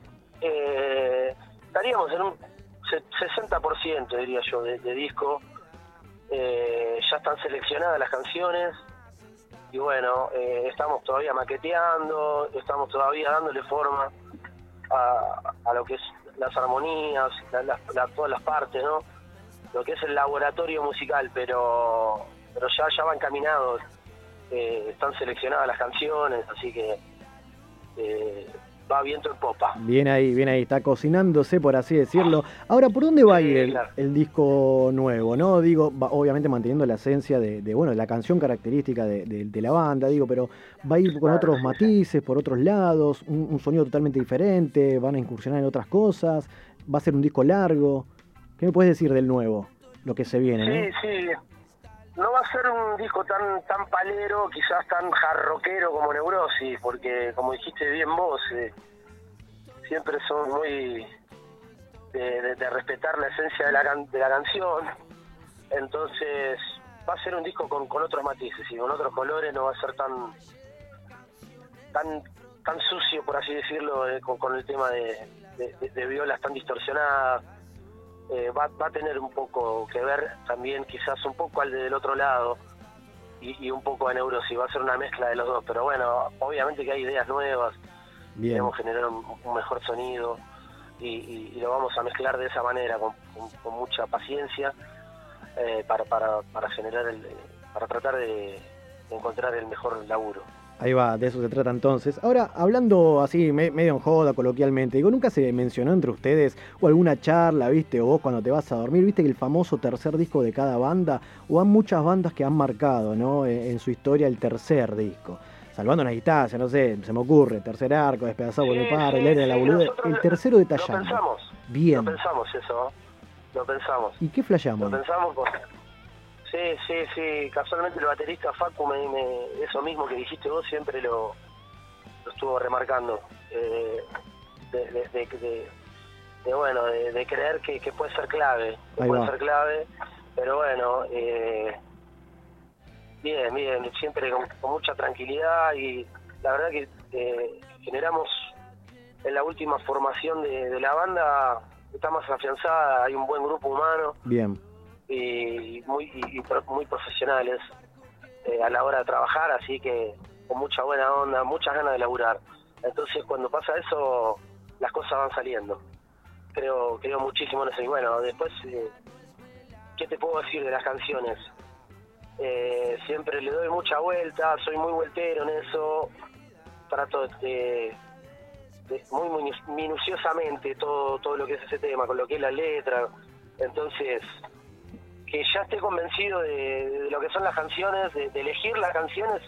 Eh, estaríamos en un se- 60%, diría yo, de, disco. Eh, ya están seleccionadas las canciones. Y bueno, eh, estamos todavía maqueteando, estamos todavía dándole forma a, a lo que es las armonías, todas las partes, ¿no? Lo que es el laboratorio musical, pero pero ya, ya van encaminados, eh, están seleccionadas las canciones, así que va viento en popa. Bien ahí, bien ahí, está cocinándose, por así decirlo. Ahora, ¿por dónde va a ir el, el disco nuevo, no? Digo, va- obviamente manteniendo la esencia de, de, bueno, de la canción característica de, de- de la banda, digo, pero va a ir con otros matices, por otros lados, un, un sonido totalmente diferente, van a incursionar en otras cosas, va a ser un disco largo. ¿Qué me puedes decir del nuevo, lo que se viene, no? Sí, sí. No va a ser un disco tan tan palero, quizás tan jarroquero como Neurosis, porque como dijiste bien vos, eh, siempre son muy de, de- respetar la esencia de la, de la canción. Entonces va a ser un disco con, con otros matices y con otros colores, no va a ser tan tan tan sucio, por así decirlo, eh, con, con el tema de- de- de violas tan distorsionadas eh, va, va a tener un poco que ver también quizás un poco al del otro lado y, y un poco a Neurosis, va a ser una mezcla de los dos, pero bueno, obviamente que hay ideas nuevas, Bien. queremos generar un, un mejor sonido y, y- y lo vamos a mezclar de esa manera, con, con- con mucha paciencia, eh, para, para, para generar el, para tratar de encontrar el mejor laburo. Ahí va, de eso se trata entonces. Ahora, hablando así, me- medio en joda, coloquialmente, digo, ¿nunca se mencionó entre ustedes o alguna charla, viste, o vos cuando te vas a dormir, viste que el famoso tercer disco de cada banda, o hay muchas bandas que han marcado, ¿no? En, en su historia el tercer disco. Salvando una distancia, no sé, se me ocurre, tercer arco, despedazado por el par, el aire de la sí, boluda, el lo- tercero Lo detallado. pensamos. Bien. Lo pensamos eso. Lo pensamos. ¿Y qué Lo flayamos? pensamos porque... Sí, sí, sí. Casualmente el baterista Facu, me, me- eso mismo que dijiste vos, siempre lo, lo estuvo remarcando. Eh, de, de, de- de- de, bueno, de, creer que, que puede ser clave. Que puede ser clave. Pero bueno, eh, bien, bien. Siempre con, con mucha tranquilidad y la verdad que eh, generamos en la última formación de, de la banda, está más afianzada, hay un buen grupo humano Bien. Y muy y- muy profesionales eh, a la hora de trabajar, así que con mucha buena onda, muchas ganas de laburar. Entonces cuando pasa eso, las cosas van saliendo. Creo creo muchísimo en eso. Y bueno, después, eh, ¿qué te puedo decir de las canciones? Eh, siempre le doy mucha vuelta, soy muy vueltero en eso, trato de, de- muy minu- minuciosamente todo, todo lo que es ese tema, con lo que es la letra. Entonces, que ya esté convencido de, de lo que son las canciones, de, de elegir las canciones,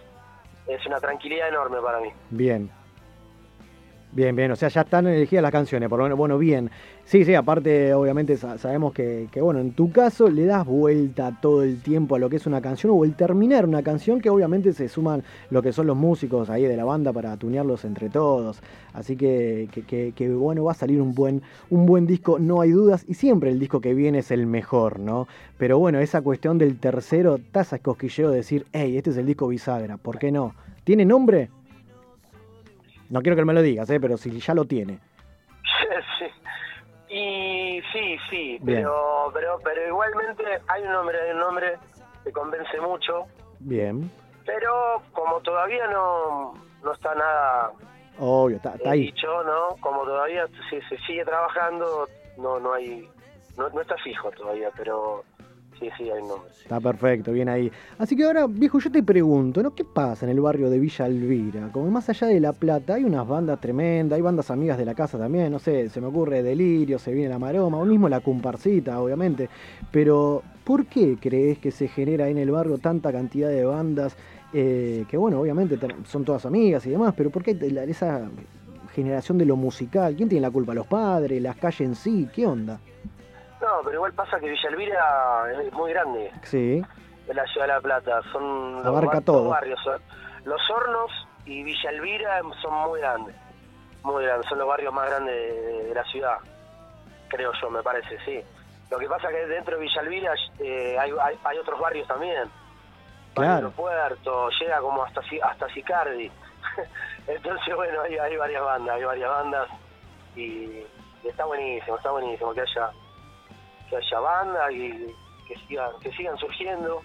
es una tranquilidad enorme para mí. Bien. Bien, bien, o sea, ya están elegidas las canciones, por lo menos, bueno, bien. Sí, sí, aparte, obviamente sa- sabemos que, bueno, en tu caso le das vuelta todo el tiempo a lo que es una canción o el terminar una canción, que obviamente se suman lo que son los músicos ahí de la banda para tunearlos entre todos. Así que, que, bueno, va a salir un buen, un buen disco, no hay dudas, y siempre el disco que viene es el mejor, ¿no? Pero bueno, esa cuestión del tercero, tasa cosquilleo de decir, hey, este es el disco bisagra, ¿por qué no? ¿Tiene nombre? No quiero que me lo digas, ¿eh? pero si ya lo tiene. Sí. Y sí, sí, Bien. pero, pero pero igualmente hay un nombre, hay un nombre que convence mucho, Bien. pero como todavía no, no está nada Obvio, está, está ahí. dicho, ¿no? Como todavía se, se sigue trabajando, no no hay, no, no está fijo todavía, pero sí, sí, hay. Está perfecto, bien ahí. Así que ahora, viejo, yo te pregunto, ¿no? ¿Qué pasa en el barrio de Villa Elvira? Como más allá de La Plata, hay unas bandas tremendas, hay bandas amigas de la casa también, no sé, se me ocurre Delirio, se viene la Maroma, o mismo la Comparsita, obviamente. Pero, ¿por qué crees que se genera ahí en el barrio tanta cantidad de bandas? eh, que bueno, obviamente son todas amigas y demás, pero ¿por qué esa generación de lo musical? ¿Quién tiene la culpa? ¿Los padres? ¿Las calles en sí? ¿Qué onda? No, pero igual pasa que Villa Elvira es muy grande, Sí, de la ciudad de La Plata, son los, Abarca bar- todo. los barrios, Los Hornos y Villa Elvira son muy grandes, muy grandes, son los barrios más grandes de, de la ciudad, creo yo, me parece, sí. Lo que pasa que dentro de Villa Elvira eh, hay, hay, hay otros barrios también, claro. Puerto, llega como hasta hasta Sicardi. Entonces, bueno, hay, hay varias bandas, hay varias bandas y, y está buenísimo, está buenísimo que haya que haya bandas y que sigan, que sigan surgiendo.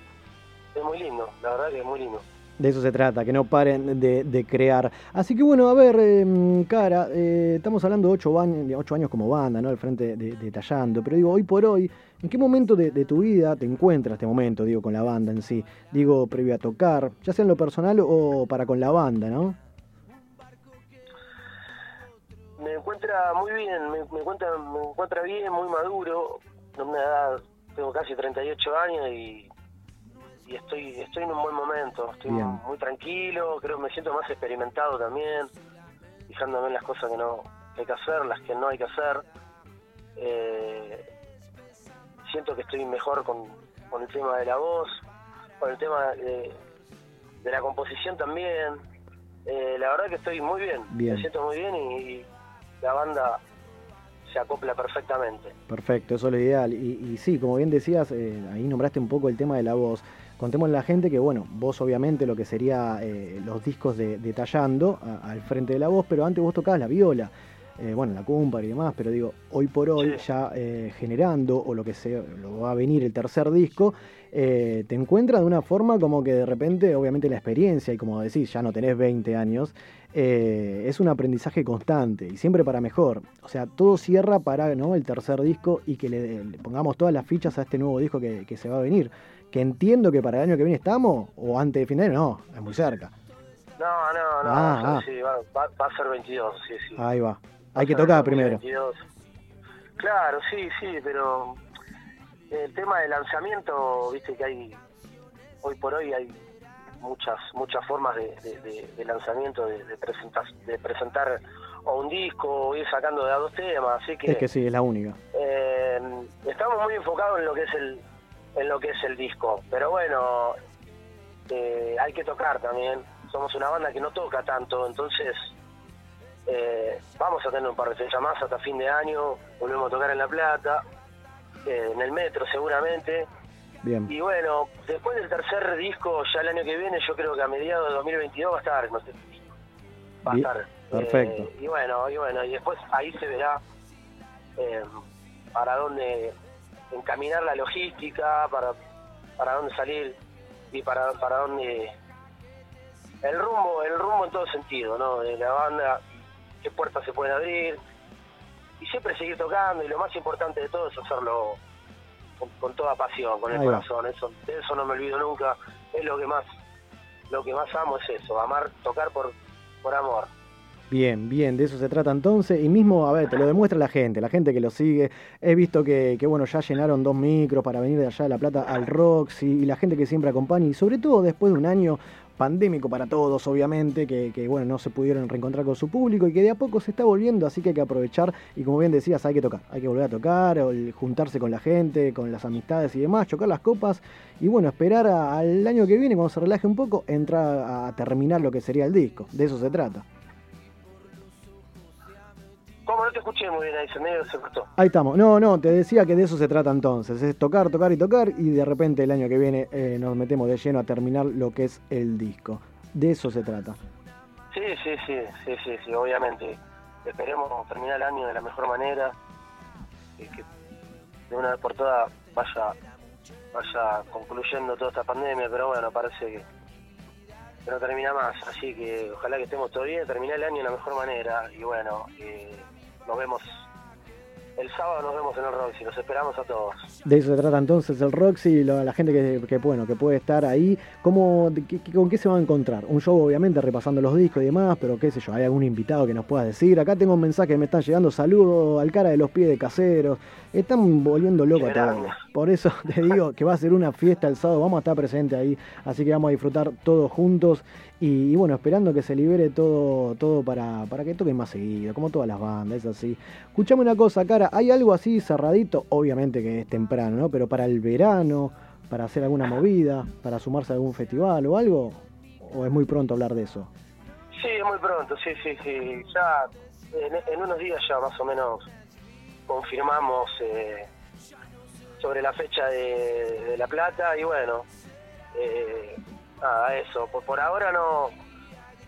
Es muy lindo, la verdad que es muy lindo. De eso se trata, que no paren de, de crear. Así que bueno, a ver, eh, cara, eh, estamos hablando de ocho, años como banda, ¿no? Al frente de, de Tallando. Pero digo, hoy por hoy, ¿en qué momento de, de tu vida te encuentras este momento, digo, con la banda en sí? Digo, previo a tocar, ya sea en lo personal o para con la banda, ¿no? Me encuentra muy bien, me, me encuentra, me encuentra bien, muy maduro. En una edad, tengo casi 38 años y, y estoy estoy en un buen momento. Estoy Bien. muy tranquilo, creo que me siento más experimentado también, fijándome en las cosas que no hay que hacer, las que no hay que hacer. Eh, siento que estoy mejor con, con el tema de la voz, con el tema de, de la composición también. Eh, la verdad que estoy muy bien, Bien. me siento muy bien y, y la banda se acopla perfectamente. Perfecto, eso es lo ideal. Y, y sí, como bien decías, eh, ahí nombraste un poco el tema de la voz. Contémosle a la gente que, bueno, vos obviamente lo que sería eh, los discos de, de Tallando a- al frente de la voz, pero antes vos tocabas la viola, eh, bueno, la cumpa y demás, pero digo, hoy por hoy ya generando, o lo que se, lo va a venir el tercer disco, te encuentras de una forma como que de repente, obviamente la experiencia, y como decís, ya no tenés 20 años, eh, es un aprendizaje constante y siempre para mejor. O sea, todo cierra para ¿no? el tercer disco y que le, le pongamos todas las fichas a este nuevo disco que, que se va a venir. Que entiendo que para el año que viene estamos, o antes de fin de año, no, es muy cerca. No, no, no. Ah, ah. sí, va, va- va a ser 22, sí, sí. Ahí va. Hay que Va tocar primero. 2022. Claro, sí, sí, pero el tema del lanzamiento, viste que hay, hoy por hoy hay muchas muchas formas de, de- de- de lanzamiento, de, presentar, de presentar o un disco o ir sacando de a dos temas, así que, Es que sí, es la única. eh, estamos muy enfocados en lo que es el en lo que es el disco, pero bueno, eh, hay que tocar también. Somos una banda que no toca tanto, entonces eh, vamos a tener un par de fechas más hasta fin de año. Volvemos a tocar en La Plata, en el metro seguramente. Bien. Y bueno, después del tercer disco, ya el año que viene, yo creo que a mediados de 2022 va a estar, no sé, va a Bien, estar. perfecto. Eh, y bueno, y bueno, y después ahí se verá eh, para dónde encaminar la logística, para, para dónde salir y para, para dónde el rumbo, el rumbo en todo sentido, ¿no? De la banda, qué puertas se pueden abrir y siempre seguir tocando y lo más importante de todo es hacerlo con, con toda pasión, con el Ahí va. corazón, eso, de eso no me olvido nunca, es lo que más, lo que más amo es eso, amar, tocar por, por amor. Bien, bien, de eso se trata entonces. Y mismo, a ver, te lo demuestra la gente, la gente que lo sigue. He visto que, que, bueno, ya llenaron dos micros para venir de allá de La Plata al Roxy y la gente que siempre acompaña. Y sobre todo después de un año pandémico para todos, obviamente, que, bueno, no se pudieron reencontrar con su público y que de a poco se está volviendo, así que hay que aprovechar y como bien decías, hay que tocar, hay que volver a tocar, juntarse con la gente, con las amistades y demás, chocar las copas y bueno, esperar al año que viene, cuando se relaje un poco, entrar a terminar lo que sería el disco, de eso se trata. ¿Cómo no te escuché muy bien ahí? Se medio se cortó. Ahí estamos. No, no, te decía que de eso se trata entonces. Es tocar, tocar y tocar y de repente el año que viene eh, nos metemos de lleno a terminar lo que es el disco. De eso se trata. Sí, sí, sí, sí, sí, sí, obviamente. Esperemos terminar el año de la mejor manera, y que de una vez por todas vaya, vaya concluyendo toda esta pandemia, pero bueno, parece que, no termina más, así que ojalá que estemos bien, terminar el año de la mejor manera, y bueno, eh, nos vemos, el sábado nos vemos en el Roxy, los esperamos a todos. De eso se trata entonces el Roxy, lo- la gente que, bueno, que puede estar ahí. ¿Cómo, ¿Con qué se va a encontrar? Un show obviamente repasando los discos y demás, pero qué sé yo, ¿hay algún invitado que nos pueda decir? Acá tengo un mensaje que me están llegando, saludos al cara de los pies de caseros. Están volviendo loco a todos. Por eso te digo que va a ser una fiesta el sábado, vamos a estar presentes ahí, así que vamos a disfrutar todos juntos y, y bueno, esperando que se libere todo, todo para, para que toquen más seguido, como todas las bandas, es así. Escuchame una cosa, cara, ¿hay algo así cerradito? Obviamente que es temprano, ¿no? Pero para el verano, para hacer alguna movida, para sumarse a algún festival o algo, o es muy pronto hablar de eso. Sí, muy pronto, sí, sí, sí. Ya en, en unos días ya más o menos confirmamos eh, sobre la fecha de, La Plata y bueno, eh, nada, eso. Por, por ahora no,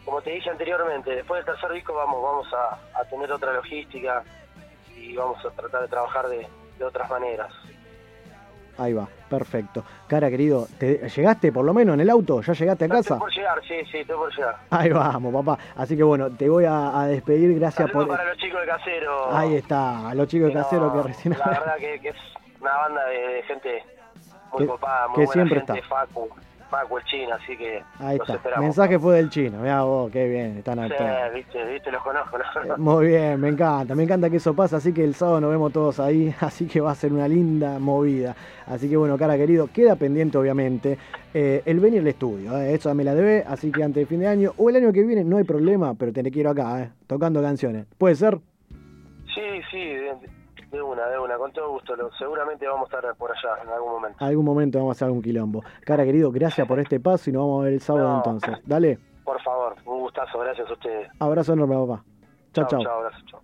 como te dije anteriormente, después del tercer disco vamos, vamos a, tener otra logística y vamos a tratar de trabajar de otras maneras. Ahí va, perfecto. Cara querido, ¿te, ¿llegaste por lo menos en el auto? ¿Ya llegaste a casa? Estoy por llegar, sí, sí, estoy por llegar. Ahí vamos, papá. Así que bueno, te voy a, a despedir, gracias por... para los chicos de Casero. Ahí está, a los chicos de no, casero que recién... La verdad que, que es una banda de, de gente muy Que- copada, muy que buena siempre gente, está. Facu, Facu el chino, así que Ahí los está. esperamos. Mensaje fue del chino. Mirá vos, qué bien, están Sí, viste, viste, los conozco. ¿no? Muy bien, me encanta, me encanta que eso pase, así que el sábado nos vemos todos ahí, así que va a ser una linda movida. Así que bueno, cara querido, queda pendiente obviamente eh, el venir al estudio, eh, eso me la debe, así que antes de fin de año o el año que viene no hay problema, pero te quiero acá, eh, tocando canciones. ¿Puede ser? Sí, sí, de, una, de una, con todo gusto. Seguramente vamos a estar por allá en algún momento. Algún momento vamos a hacer algún quilombo. Cara querido, gracias por este paso y nos vamos a ver el sábado No. entonces. Dale, Por favor, un gustazo, gracias a ustedes. abrazo enorme papá. Chao, chao. Chao, abrazo, chao.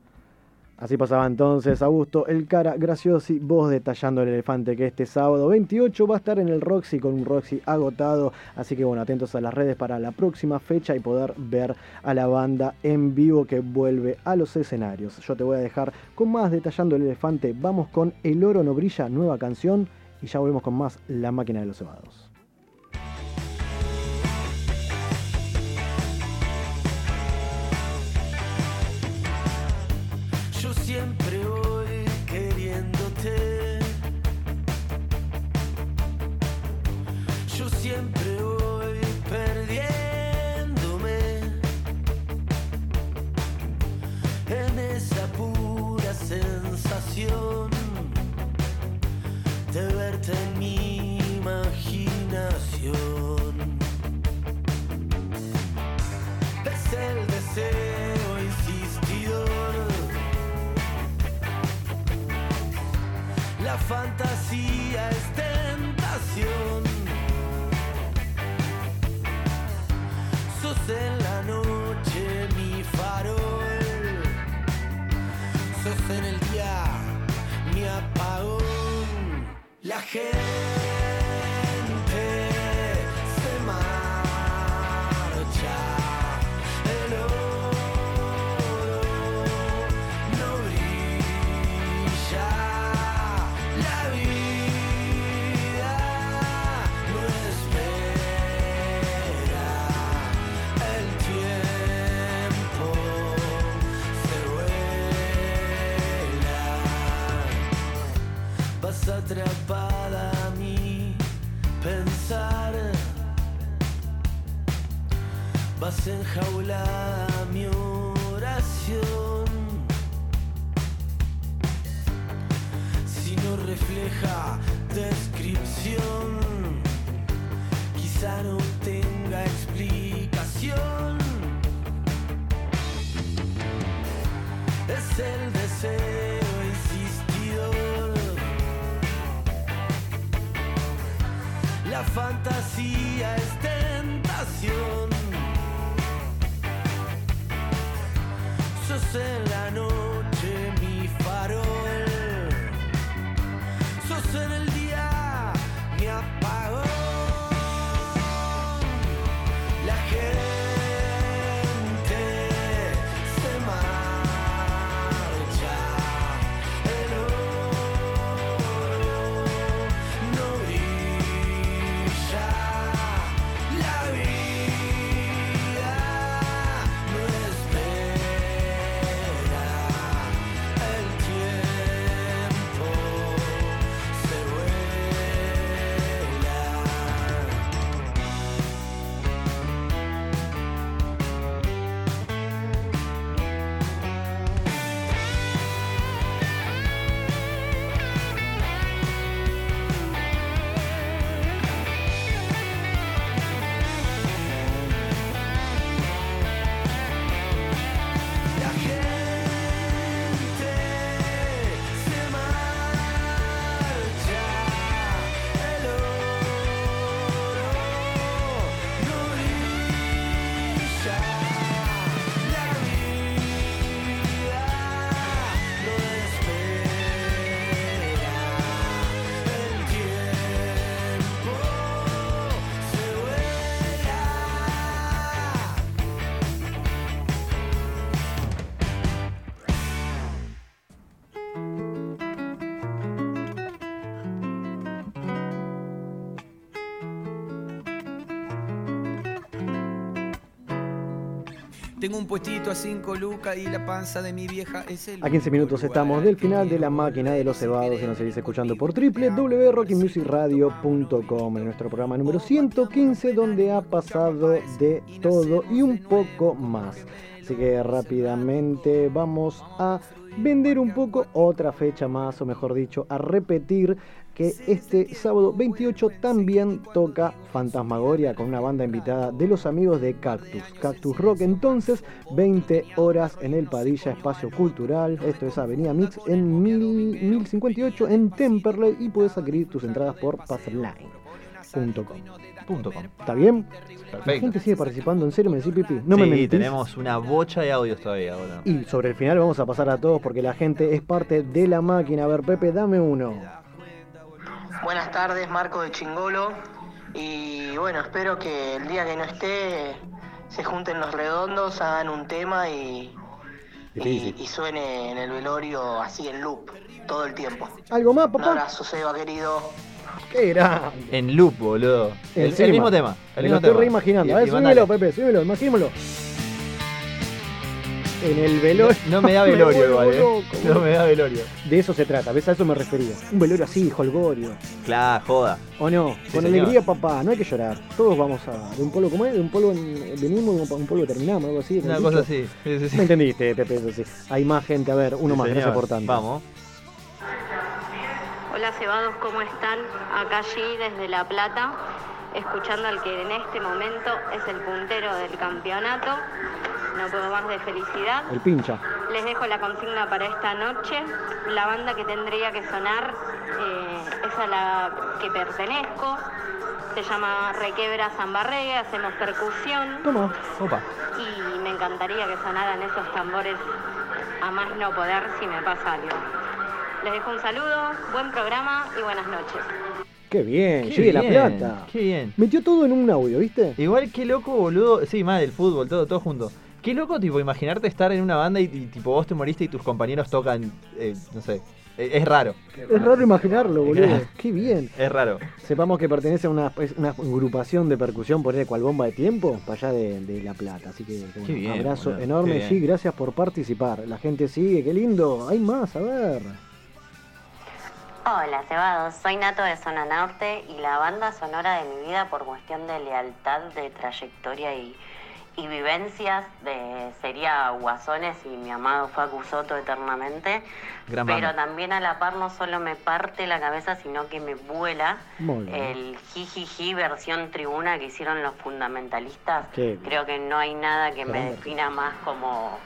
Así pasaba entonces Augusto, el cara graciosi, voz detallando el elefante que este sábado 28 va a estar en el Roxy con un Roxy agotado. Así que bueno, atentos a las redes para la próxima fecha y poder ver a la banda en vivo que vuelve a los escenarios. Yo te voy a dejar con más detallando el elefante. Vamos con El oro no brilla, nueva canción. Y ya volvemos con más La máquina de los cebados. siempre voy queriéndote. Yo siempre voy perdiéndome en esa pura sensación de verte en mi imaginación. Es el deseo. Fantasía es tentación. Sos en la noche mi farol. Sos en el día mi apagón. La gente Vas enjaulada mi oración. Si no refleja descripción, quizá no tenga explicación. Es el deseo insistidor. La fantasía es tentación. Sos en la Tengo un puestito a 5 lucas y la panza de mi vieja es el. A 15 minutos estamos del final de la máquina de los cebados y nos seguís escuchando por www.rockymusicradio.com en nuestro programa número 115 donde ha pasado de todo y un poco más. Así que rápidamente vamos a vender un poco otra fecha más, o mejor dicho, a repetir que este sábado 28 también toca Fantasmagoria con una banda invitada de los amigos de Cactus, Cactus Rock. Entonces, 20 horas en el Padilla Espacio Cultural, esto es Avenida Mix en 1000 1058 en Temperley y puedes adquirir tus entradas por passline.com. ¿Está bien? La Perfecto. gente sigue participando, en serio me decís pipi. No me sí, mentís. tenemos una bocha de audios todavía ahora. Y sobre el final vamos a pasar a todos porque la gente es parte de la máquina. A ver, Pepe, dame uno. Buenas tardes, Marco de Chingolo. Y bueno, espero que el día que no esté se junten los redondos, hagan un tema y, y, suene en el velorio así en loop todo el tiempo. ¿Algo más, Un papá? abrazo, Seba, querido. ¿Qué era? En loop, boludo. El, mismo tema. El Me mismo lo estoy reimaginando. Y- A ver, súbelo, Pepe, súbelo, imaginémoslo. En el velorio. No me da velorio igual, eh. No me da velorio. De eso se trata, ¿ves? A eso me refería. Un velorio así, holgorio. Claro, joda. ¿O no? Sí, Con señor. alegría, papá, no hay que llorar. Todos vamos a. De un polvo, ¿cómo es? De un polvo en- venimos, de un polvo terminamos, algo así. Una ¿no? cosa así. Sí, sí, sí. Me entendiste, Pepe, eso sí. Hay más gente, a ver, uno Sí, más, señor. gracias por tanto. Vamos. Hola cebados, ¿cómo están? Acá allí desde La Plata, escuchando al que en este momento es el puntero del campeonato. No puedo más de felicidad. El pincha. Les dejo la consigna para esta noche. La banda que tendría que sonar eh, es a la que pertenezco. Se llama Requebra Zambarregue, hacemos percusión Toma, opa. y me encantaría que sonaran esos tambores a más no poder si me pasa algo. Les dejo un saludo, buen programa y buenas noches. Qué bien, Qué llegue la bien, plata. Qué bien. Metió todo en un audio, ¿viste? Igual qué loco, boludo. Sí, más del fútbol, todo, todo junto. Qué loco, tipo, imaginarte estar en una banda y, y, tipo vos te moriste y tus compañeros tocan, eh, no sé. Eh, Es raro. Es raro imaginarlo, boludo. Qué bien. Es raro. Sepamos que pertenece a una, agrupación de percusión por ahí cual bomba de tiempo, para allá de, de La Plata. Así que bueno, bien, abrazo boludo, enorme, bien. sí, gracias por participar. La gente sigue, qué lindo. Hay más, a ver. Hola, Cebados. Soy Nato de Zona Norte y la banda sonora de mi vida por cuestión de lealtad, de trayectoria y, y vivencias de sería Guasones y mi amado Facu Soto eternamente. Gran Pero banda. también a la par no solo me parte la cabeza, sino que me vuela el jijiji versión tribuna que hicieron los fundamentalistas. Qué. Creo que no hay nada que me defina más como,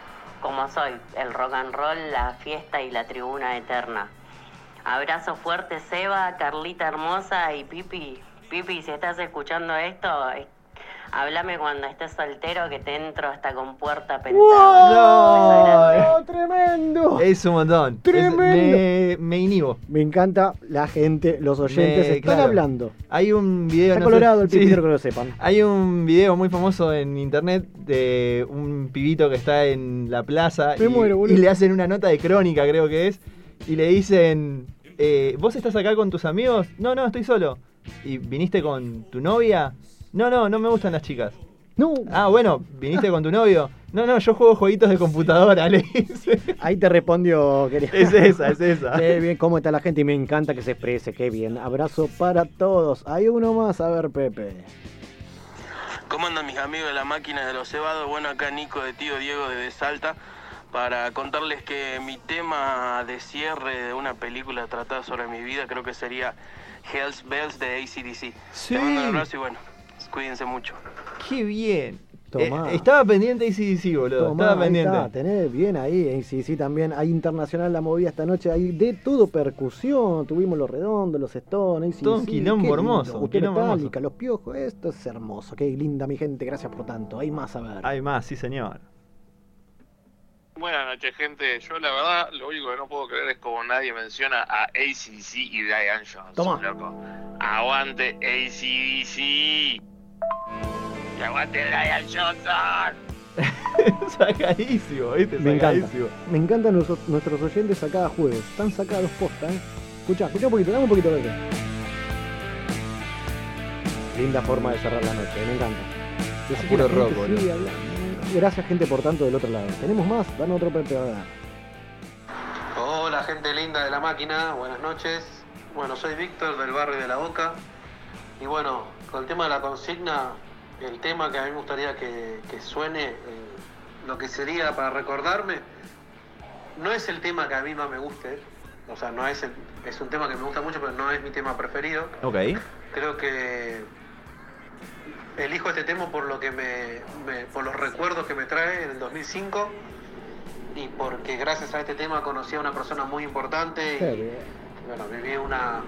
como soy, el rock and roll, la fiesta y la tribuna eterna. Abrazo fuerte, Seba, Carlita hermosa y Pipi. Pipi, si estás escuchando esto, háblame cuando estés soltero que te entro hasta con puerta pentada. ¡No! ¡Tremendo! Es un montón. Es- Tremendo. me, me inhibo. Me encanta la gente, los oyentes Me- están claro. hablando. Hay un video. Está no sé- colorado el sí, que lo sepan. Hay un video muy famoso en internet de un pibito que está en la plaza Me y, muero, boludo. y le hacen una nota de crónica, creo que es, y le dicen, eh, ¿vos estás acá con tus amigos? No, no, estoy solo. ¿Y viniste con tu novia? No, no, no me gustan las chicas. No. Ah, bueno, ¿viniste con tu novio? No, no, yo juego jueguitos de computadora, le dice. Ahí te respondió, querido. Es esa, es esa. Qué bien, cómo está la gente y me encanta que se exprese, qué bien. Abrazo para todos. Hay uno más, a ver, Pepe. ¿Cómo andan mis amigos de la máquina de los cebados? Bueno, acá Nico de Tío Diego de Salta para contarles que mi tema de cierre de una película tratada sobre mi vida creo que sería Hells Bells de ACDC. Sí. Te mando un abrazo y bueno, cuídense mucho. Qué bien. Tomá. Eh, estaba pendiente ACDC, boludo. Tomá, estaba pendiente. está, tenés bien ahí, sí, también hay internacional la movida esta noche, hay de todo percusión, tuvimos los redondos, los stones, sí, Todo un quilombo hermoso, un quilombo Metallica, los piojos, esto es hermoso, qué linda mi gente, gracias por tanto, hay más a ver. Hay más, sí señor. Buenas noches, gente. Yo, la verdad, lo único que no puedo creer es como nadie menciona a ACDC y Diane Johnson, Toma. loco. Aguante ACDC. Y aguante Diane Johnson. Sacadísimo, ¿viste? Me encanta, Sacadísimo. me encantan nuestros, nuestros oyentes a cada jueves, están sacados posta, ¿eh? Escucha, escucha un poquito, dame un poquito de Linda forma de cerrar la noche, me encanta. Que puro rock, boludo. Gracias gente por tanto del otro lado. Tenemos más, dame otro Pepe a ver. Hola gente linda de la máquina, buenas noches. Bueno, soy Víctor del barrio de La Boca. Y bueno, con el tema de la consigna, el tema que a mí me gustaría que, que suene, eh, lo que sería para recordarme, no es el tema que a mí más me guste. O sea, no es, el- es un tema que me gusta mucho, pero no es mi tema preferido. Ok. Creo que elijo este tema por lo que me, me- por los recuerdos que me trae en el 2005 y porque gracias a este tema conocí a una persona muy importante y bueno, viví una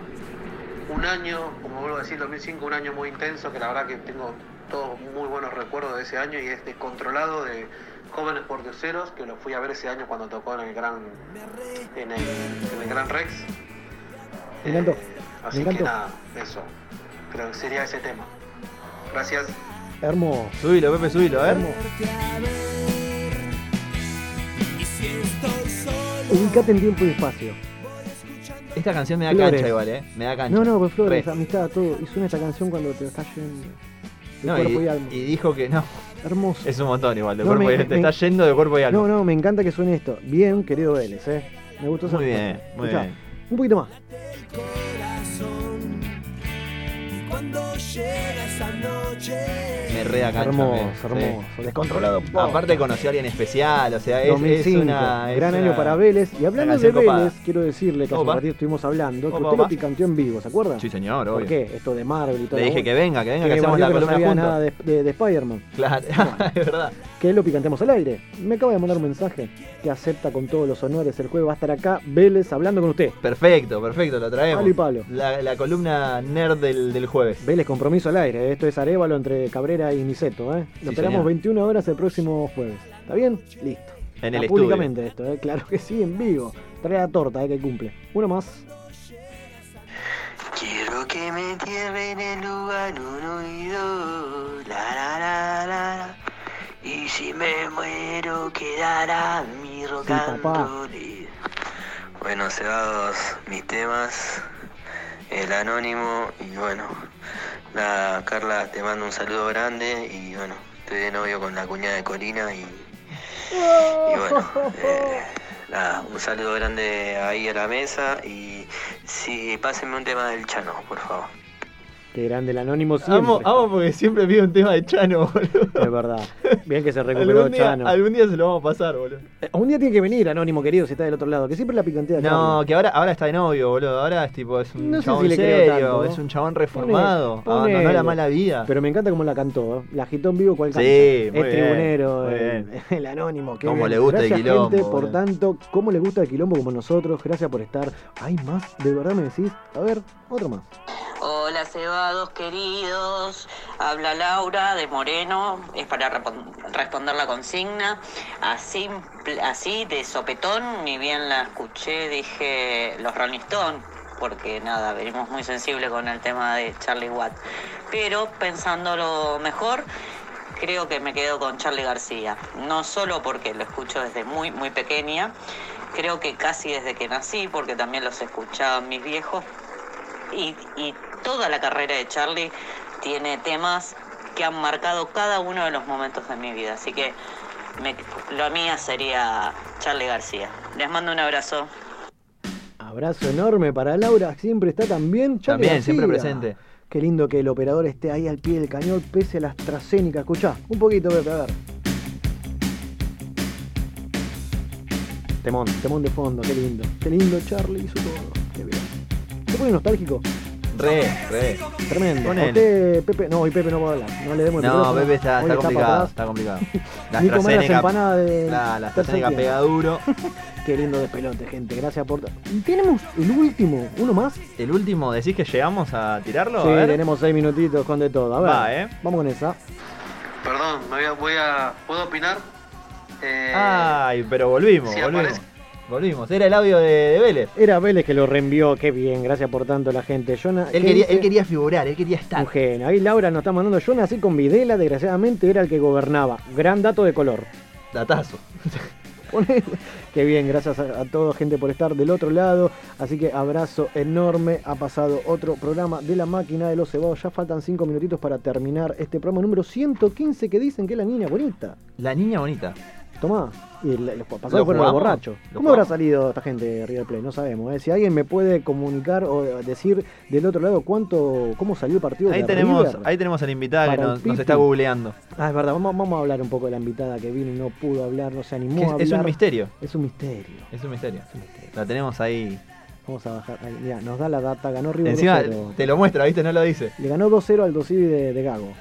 un año, como vuelvo a decir, 2005, un año muy intenso que la verdad que tengo todos muy buenos recuerdos de ese año y es descontrolado de jóvenes portioceros que lo fui a ver ese año cuando tocó en el gran en el, en el Gran Rex. Me encantó, Así me que nada, eso. Creo que sería ese tema. Gracias. Hermoso. Subilo, Pepe, subilo, a ver. Ubicate en tiempo y espacio. Esta canción me da Flores. cancha igual, ¿eh? Me da cancha. No, no, pues flores, Re. amistad, todo. Y suena esta canción cuando te estás yendo de No, cuerpo y, y, alma. y dijo que no. Hermoso. Es un montón igual, de No, cuerpo me- y alma. Te me- está yendo de cuerpo y alma. No, no, me encanta que suene esto. Bien, querido Vélez, eh. Me gustó esa Muy bien, muy Escuchá, bien. Un poquito más. Cuando llega esa noche. Re sí. hermoso. Descontrolado. Aparte conoció a alguien especial, o sea, es, es 2005, una. es gran una- año para Vélez. Y hablando de Vélez, copada. quiero decirle que hace un ratito estuvimos hablando que Opa, usted lo opa. picanteó en vivo, ¿se acuerdan? Sí, señor, ¿Por obvio. qué? Esto de Marvel y todo. Le dije que venga, que venga, que hacemos me la que no columna juntos. nada de, de, de Spider-Man. Claro, es verdad. que lo picantemos al aire. Me acaba de mandar un mensaje que acepta con todos los honores el jueves. Va a estar acá Vélez hablando con usted. Perfecto, perfecto, lo traemos. Palo y palo. La, la columna nerd del, del jueves. Vélez, compromiso al aire. Esto es Arevalo entre Cabrera y Niceto. ¿eh? Lo Sí, esperamos señor. 21 horas el próximo jueves. ¿Está bien? Listo. En el estudio. Públicamente esto, ¿eh? claro que sí, en vivo. Trae la torta, ¿eh? que cumple. Uno más. Quiero que me entierren en el lugar uno y dos. La, la, la, la, la. Y si me muero quedará mi rock Sí. Bueno, cebados, mis temas, el anónimo y bueno, la Carla te mando un saludo grande y bueno, estoy de novio con la cuñada de Corina y, bueno, eh, nada, un saludo grande ahí a la mesa y sí, pásenme un tema del Chano, por favor. Qué grande el anónimo siempre. Amo, amo porque siempre pido un tema de Chano, boludo. Es verdad. Bien que se recuperó Algún día, Chano. algún día se lo vamos a pasar, boludo. Eh, Un día tiene que venir, anónimo querido, si está del otro lado, que siempre la picantea No, Charlie. que ahora, ahora está de novio, boludo. Ahora es tipo, es un No sé chabón si le creo serio, tanto. es un chabón reformado. Pone- abandonó la mala vida. Pero me encanta cómo la cantó, ¿eh? La agitó en vivo cual Sí, canta. muy es bien, tribunero, muy el, bien. el anónimo. qué Cómo bien. le gusta el Gracias, quilombo, gente, por tanto, cómo le gusta el quilombo como nosotros. Gracias por estar. Hay más, de verdad me decís. A ver, otro más. Hola queridos, habla Laura de Moreno, es para responder la consigna. Así, así de sopetón, ni bien la escuché, dije los Rolling porque nada, venimos muy sensibles con el tema de Charlie Watt. Pero pensándolo mejor, creo que me quedo con Charlie García. No solo porque lo escucho desde muy, muy pequeña, creo que casi desde que nací, porque también los escuchaban mis viejos, y, y toda la carrera de Charlie tiene temas que han marcado cada uno de los momentos de mi vida. Así que me, lo mía sería Charlie García. Les mando un abrazo. Abrazo enorme para Laura, siempre está también. Charlie También, siempre presente. Qué lindo que el operador esté ahí al pie del cañón, pese a la AstraZeneca. Escuchá, un poquito, Pepe, a ver. Temón, temón de fondo, qué lindo. Qué lindo, Charlie hizo todo. Qué bien. ¿Se pone nostálgico? Re, re. Tremendo. Usted, Pepe, no, hoy Pepe no va a hablar. No le demos el No, micrófono. Pepe está, complicado, está complicado. La Ni comer las empanadas de La, la AstraZeneca pega duro. Qué lindo despelote, gente. Gracias por. Y tenemos el último, uno más. El último, ¿decís que llegamos a tirarlo? Sí, a ver. tenemos seis minutitos con de todo. A ver, Va, eh. vamos con esa. Perdón, me voy a, voy a- ¿puedo opinar? Eh, Ay, pero volvimos, si volvimos. aparece- Volvimos. Era el audio de, de Vélez. Era Vélez que lo reenvió, qué bien, gracias por tanto la gente. Yo Él ¿qué quería, él quería figurar, él quería estar. Un genio. Ahí Laura nos está mandando. Yo nací con Videla, desgraciadamente era el que gobernaba. Gran dato de color. Datazo. Qué bien, gracias a, a toda gente por estar del otro lado. Así que abrazo enorme. Ha pasado otro programa de la máquina de los cebados. Ya faltan cinco minutitos para terminar este programa número 115 que dicen que es la niña bonita. La niña bonita. Tomá. Y el- los pasados ¿Lo fueron los borrachos. ¿Lo ¿Cómo habrá salido esta gente de River Plate? No sabemos. ¿eh? Si alguien me puede comunicar o decir del otro lado cuánto, cómo salió el partido Ahí de tenemos, River. ahí tenemos a la invitada que nos, está googleando. Ah, es verdad. Vamos, vamos a hablar un poco de la invitada que vino y no pudo hablar, no se animó Que a es, es un misterio. Es un misterio. Es un misterio. La tenemos ahí. Vamos a bajar. Ahí, mirá, nos da la data. Ganó River Encima 2-0. te lo muestra, ¿viste? No lo dice. Le ganó 2-0 al Dosivi de, de Gago.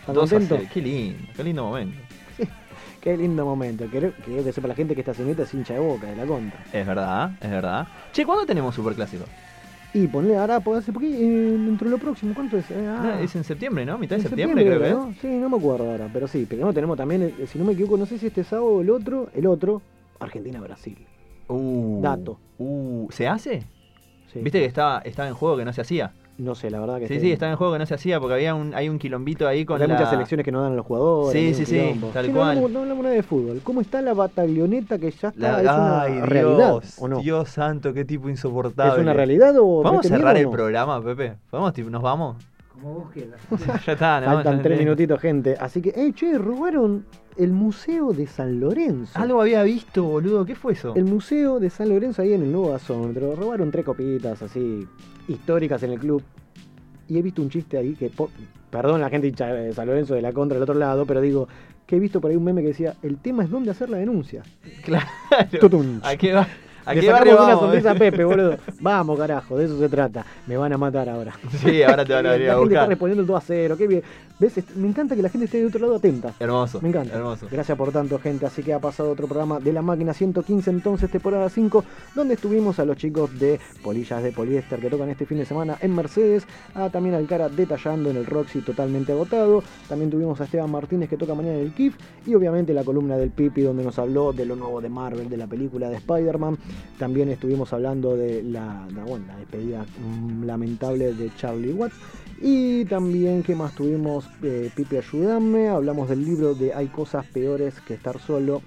¿Está 2 a contento? 0. Qué lindo, qué lindo momento. Qué lindo momento. Quiero, quiero que sepa la gente que esta señorita es hincha de boca, de la contra. Es verdad, es verdad. Che, ¿cuándo tenemos Superclásico? Y ponle ahora, pues, hace poquito, eh, dentro de lo próximo, ¿cuánto es? Eh, ah, es en septiembre, ¿no? Mitad de septiembre, creo que. Sí, no me acuerdo ahora, pero sí. Pero no tenemos también, eh, si no me equivoco, no sé si este sábado o el otro, el otro, Argentina-Brasil. Uh, Dato. Uh, ¿Se hace? Sí. ¿Viste que estaba, estaba en juego que no se hacía? No sé, la verdad que Sí, sí, estaba en juego que no se hacía porque había un, hay un quilombito ahí con hay la... muchas selecciones que no dan a los jugadores. Sí, sí, sí, tal no cual. hablamos- No hablamos nada de fútbol. ¿Cómo está la batalloneta que ya está? La- es una Ay, realidad, Dios, ¿o no? Dios santo, qué tipo insoportable. ¿Es una realidad o ¿Podemos mete miedo cerrar el no? programa, Pepe? ¿Podemos, tipo, nos vamos? Como vos quieras. ya está, ¿no? Faltan tres minutitos, gente. Así que, eh, che, robaron el Museo de San Lorenzo. Algo había visto, boludo. ¿Qué fue eso? El Museo de San Lorenzo ahí en el Nuevo Gasómetro. Robaron tres copitas así históricas en el club. Y he visto un chiste ahí que, perdón la gente de San Lorenzo de la contra del otro lado, pero digo que he visto por ahí un meme que decía, el tema es dónde hacer la denuncia. Claro. ¿A qué, va, ¿A Le sacamos una sonrisa a Pepe, boludo. Vamos, carajo, de eso se trata. Me van a matar ahora. Sí, ahora te van a venir La a gente está buscar. respondiendo todo a cero, qué bien. Me encanta que la gente esté de otro lado atenta. Hermoso. Me encanta. Hermoso. Gracias por tanto, gente. Así que ha pasado otro programa de la máquina 115, entonces, temporada 5, donde estuvimos a los chicos de Polillas de Poliéster que tocan este fin de semana en Mercedes, a también al cara detallando en el Roxy totalmente agotado. También tuvimos a Esteban Martínez que toca mañana en el KIF y obviamente la columna del Pipi donde nos habló de lo nuevo de Marvel, de la película de Spider-Man. También estuvimos hablando de la, bueno, la despedida mm, lamentable de Charlie Watts. Y también, ¿qué más tuvimos? Eh, Pipi, ayúdame. Hablamos del libro de Hay cosas peores que estar solo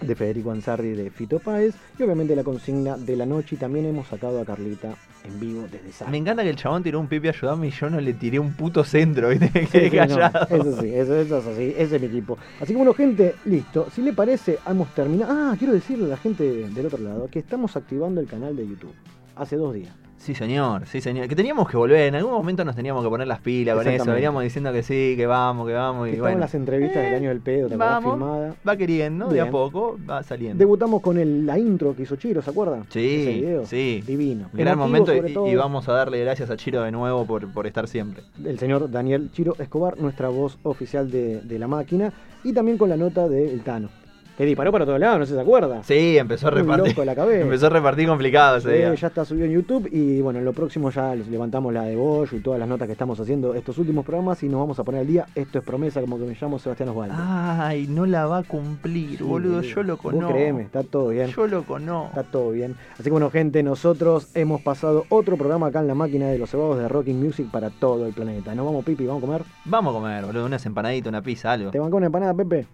de Federico Ansarri de Fito Páez. Y obviamente la consigna de la noche. Y también hemos sacado a Carlita en vivo desde Sa- Me encanta que el chabón tiró un pipi ayudame y yo no le tiré un puto centro, ¿viste? Me Sí, no, callado. eso sí, eso, eso es así, ese es mi equipo. Así que bueno, gente, listo. Si le parece, hemos terminado. Ah, quiero decirle a la gente del otro lado que estamos activando el canal de YouTube. Hace dos días. Sí, señor, sí, señor. Que teníamos que volver, en algún momento nos teníamos que poner las pilas con eso. Veníamos diciendo que sí, que vamos, que vamos. Y Estaban bueno, las entrevistas del año del pedo, ¿te vamos, Filmada. va queriendo, de a poco, va saliendo. Debutamos con el, la intro que hizo Chiro, ¿se acuerdan? Ese Sí, video. sí. Divino. Gran momento y, vamos a darle gracias a Chiro de nuevo por, por estar siempre. el señor Daniel Chiro Escobar, nuestra voz oficial de, de la máquina, y también con la nota de El Tano, que disparó para todos lados, no sé si se acuerda. Sí, empezó a repartir. loco la cabeza. Empezó a repartir complicado ese Sí, día. ya está subido en YouTube y bueno, en lo próximo ya les levantamos la de Bosch y todas las notas que estamos haciendo estos últimos programas y nos vamos a poner al día. Esto es promesa, como que me llamo Sebastián Osvaldo. Ay, no la va a cumplir, Sí, boludo. Yo lo conozco. créeme, está todo bien. Yo lo conozco. Está todo bien. Así que bueno, gente, nosotros hemos pasado otro programa acá en la máquina de los cebados de Rocking Music para todo el planeta. ¿Nos vamos, Pipi? ¿Vamos a comer? Vamos a comer, boludo. Unas empanaditas, una pizza, algo. ¿Te bancó una empanada, Pepe?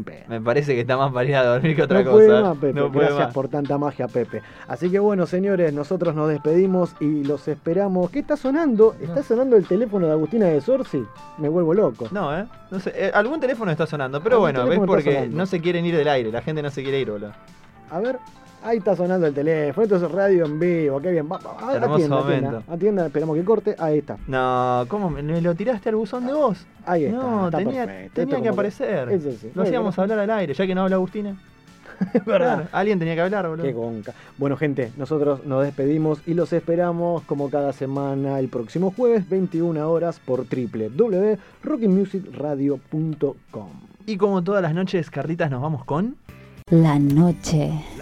Pedo. Me parece que está más para ir a dormir que otra no cosa. puede más, Pepe. No puede Gracias más. por tanta magia, Pepe. Así que bueno, señores, nosotros nos despedimos y los esperamos. ¿Qué está sonando? ¿Está sonando el teléfono de Agustina de Sorsi? Me vuelvo loco. No, ¿eh? No sé, eh, algún teléfono está sonando, pero bueno, ves porque no se quieren ir del aire, la gente no se quiere ir, boludo. A ver, ahí está sonando el teléfono. Esto es radio en vivo. Qué bien. Va, va, va, Hermoso atienda, atienda, momento. atienda, esperamos que corte. Ahí está. No, ¿cómo? ¿Me lo tiraste al buzón de voz? Ahí está. No, está tenía, perfecto. tenía Esto que aparecer. Eso sí. Lo hacíamos hablar al aire, ya que no habla Agustina. Es verdad. Alguien tenía que hablar, boludo. Qué gonca. Bueno, gente, nosotros nos despedimos y los esperamos como cada semana el próximo jueves, 21 horas, por www.rockingmusicradio.com. Y como todas las noches, Carlitas, nos vamos con. La noche.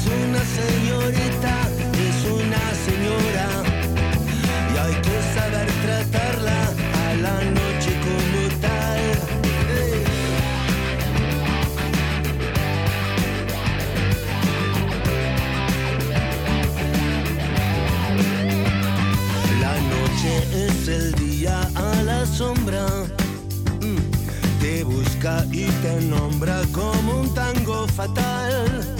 Es una señorita, es una señora. Y hay que saber tratarla a la noche como tal. La noche es el día a la sombra. Mm. Te busca y te nombra como un tango fatal.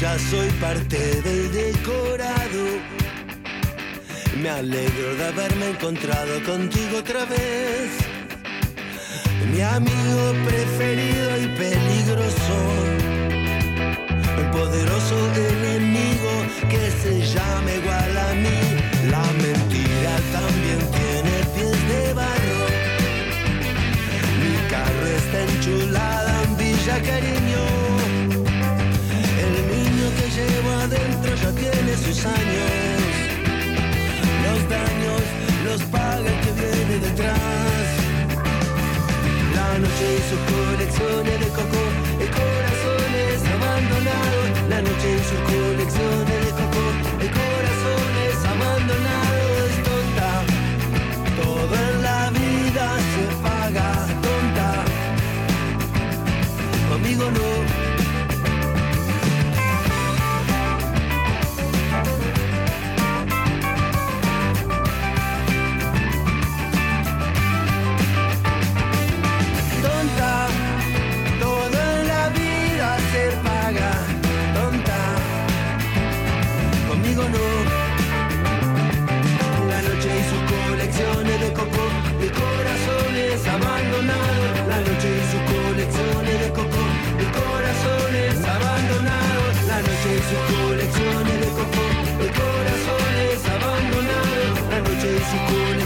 ya soy parte del decorado. Me alegro de haberme encontrado contigo otra vez. Mi amigo preferido y peligroso. El poderoso enemigo que se llama igual a mí. La mentira también tiene pies de barro. Mi carro está enchulada en Villa Cariño adentro ya tiene sus años. Los daños los paga el que viene detrás. La noche y sus colecciones de coco, de corazones abandonados. La noche y sus colecciones de coco, de corazones abandonados. Es tonta, todo en la vida se paga, tonta. Conmigo no su colección de cojón de corazones abandonados, la noche de su colección.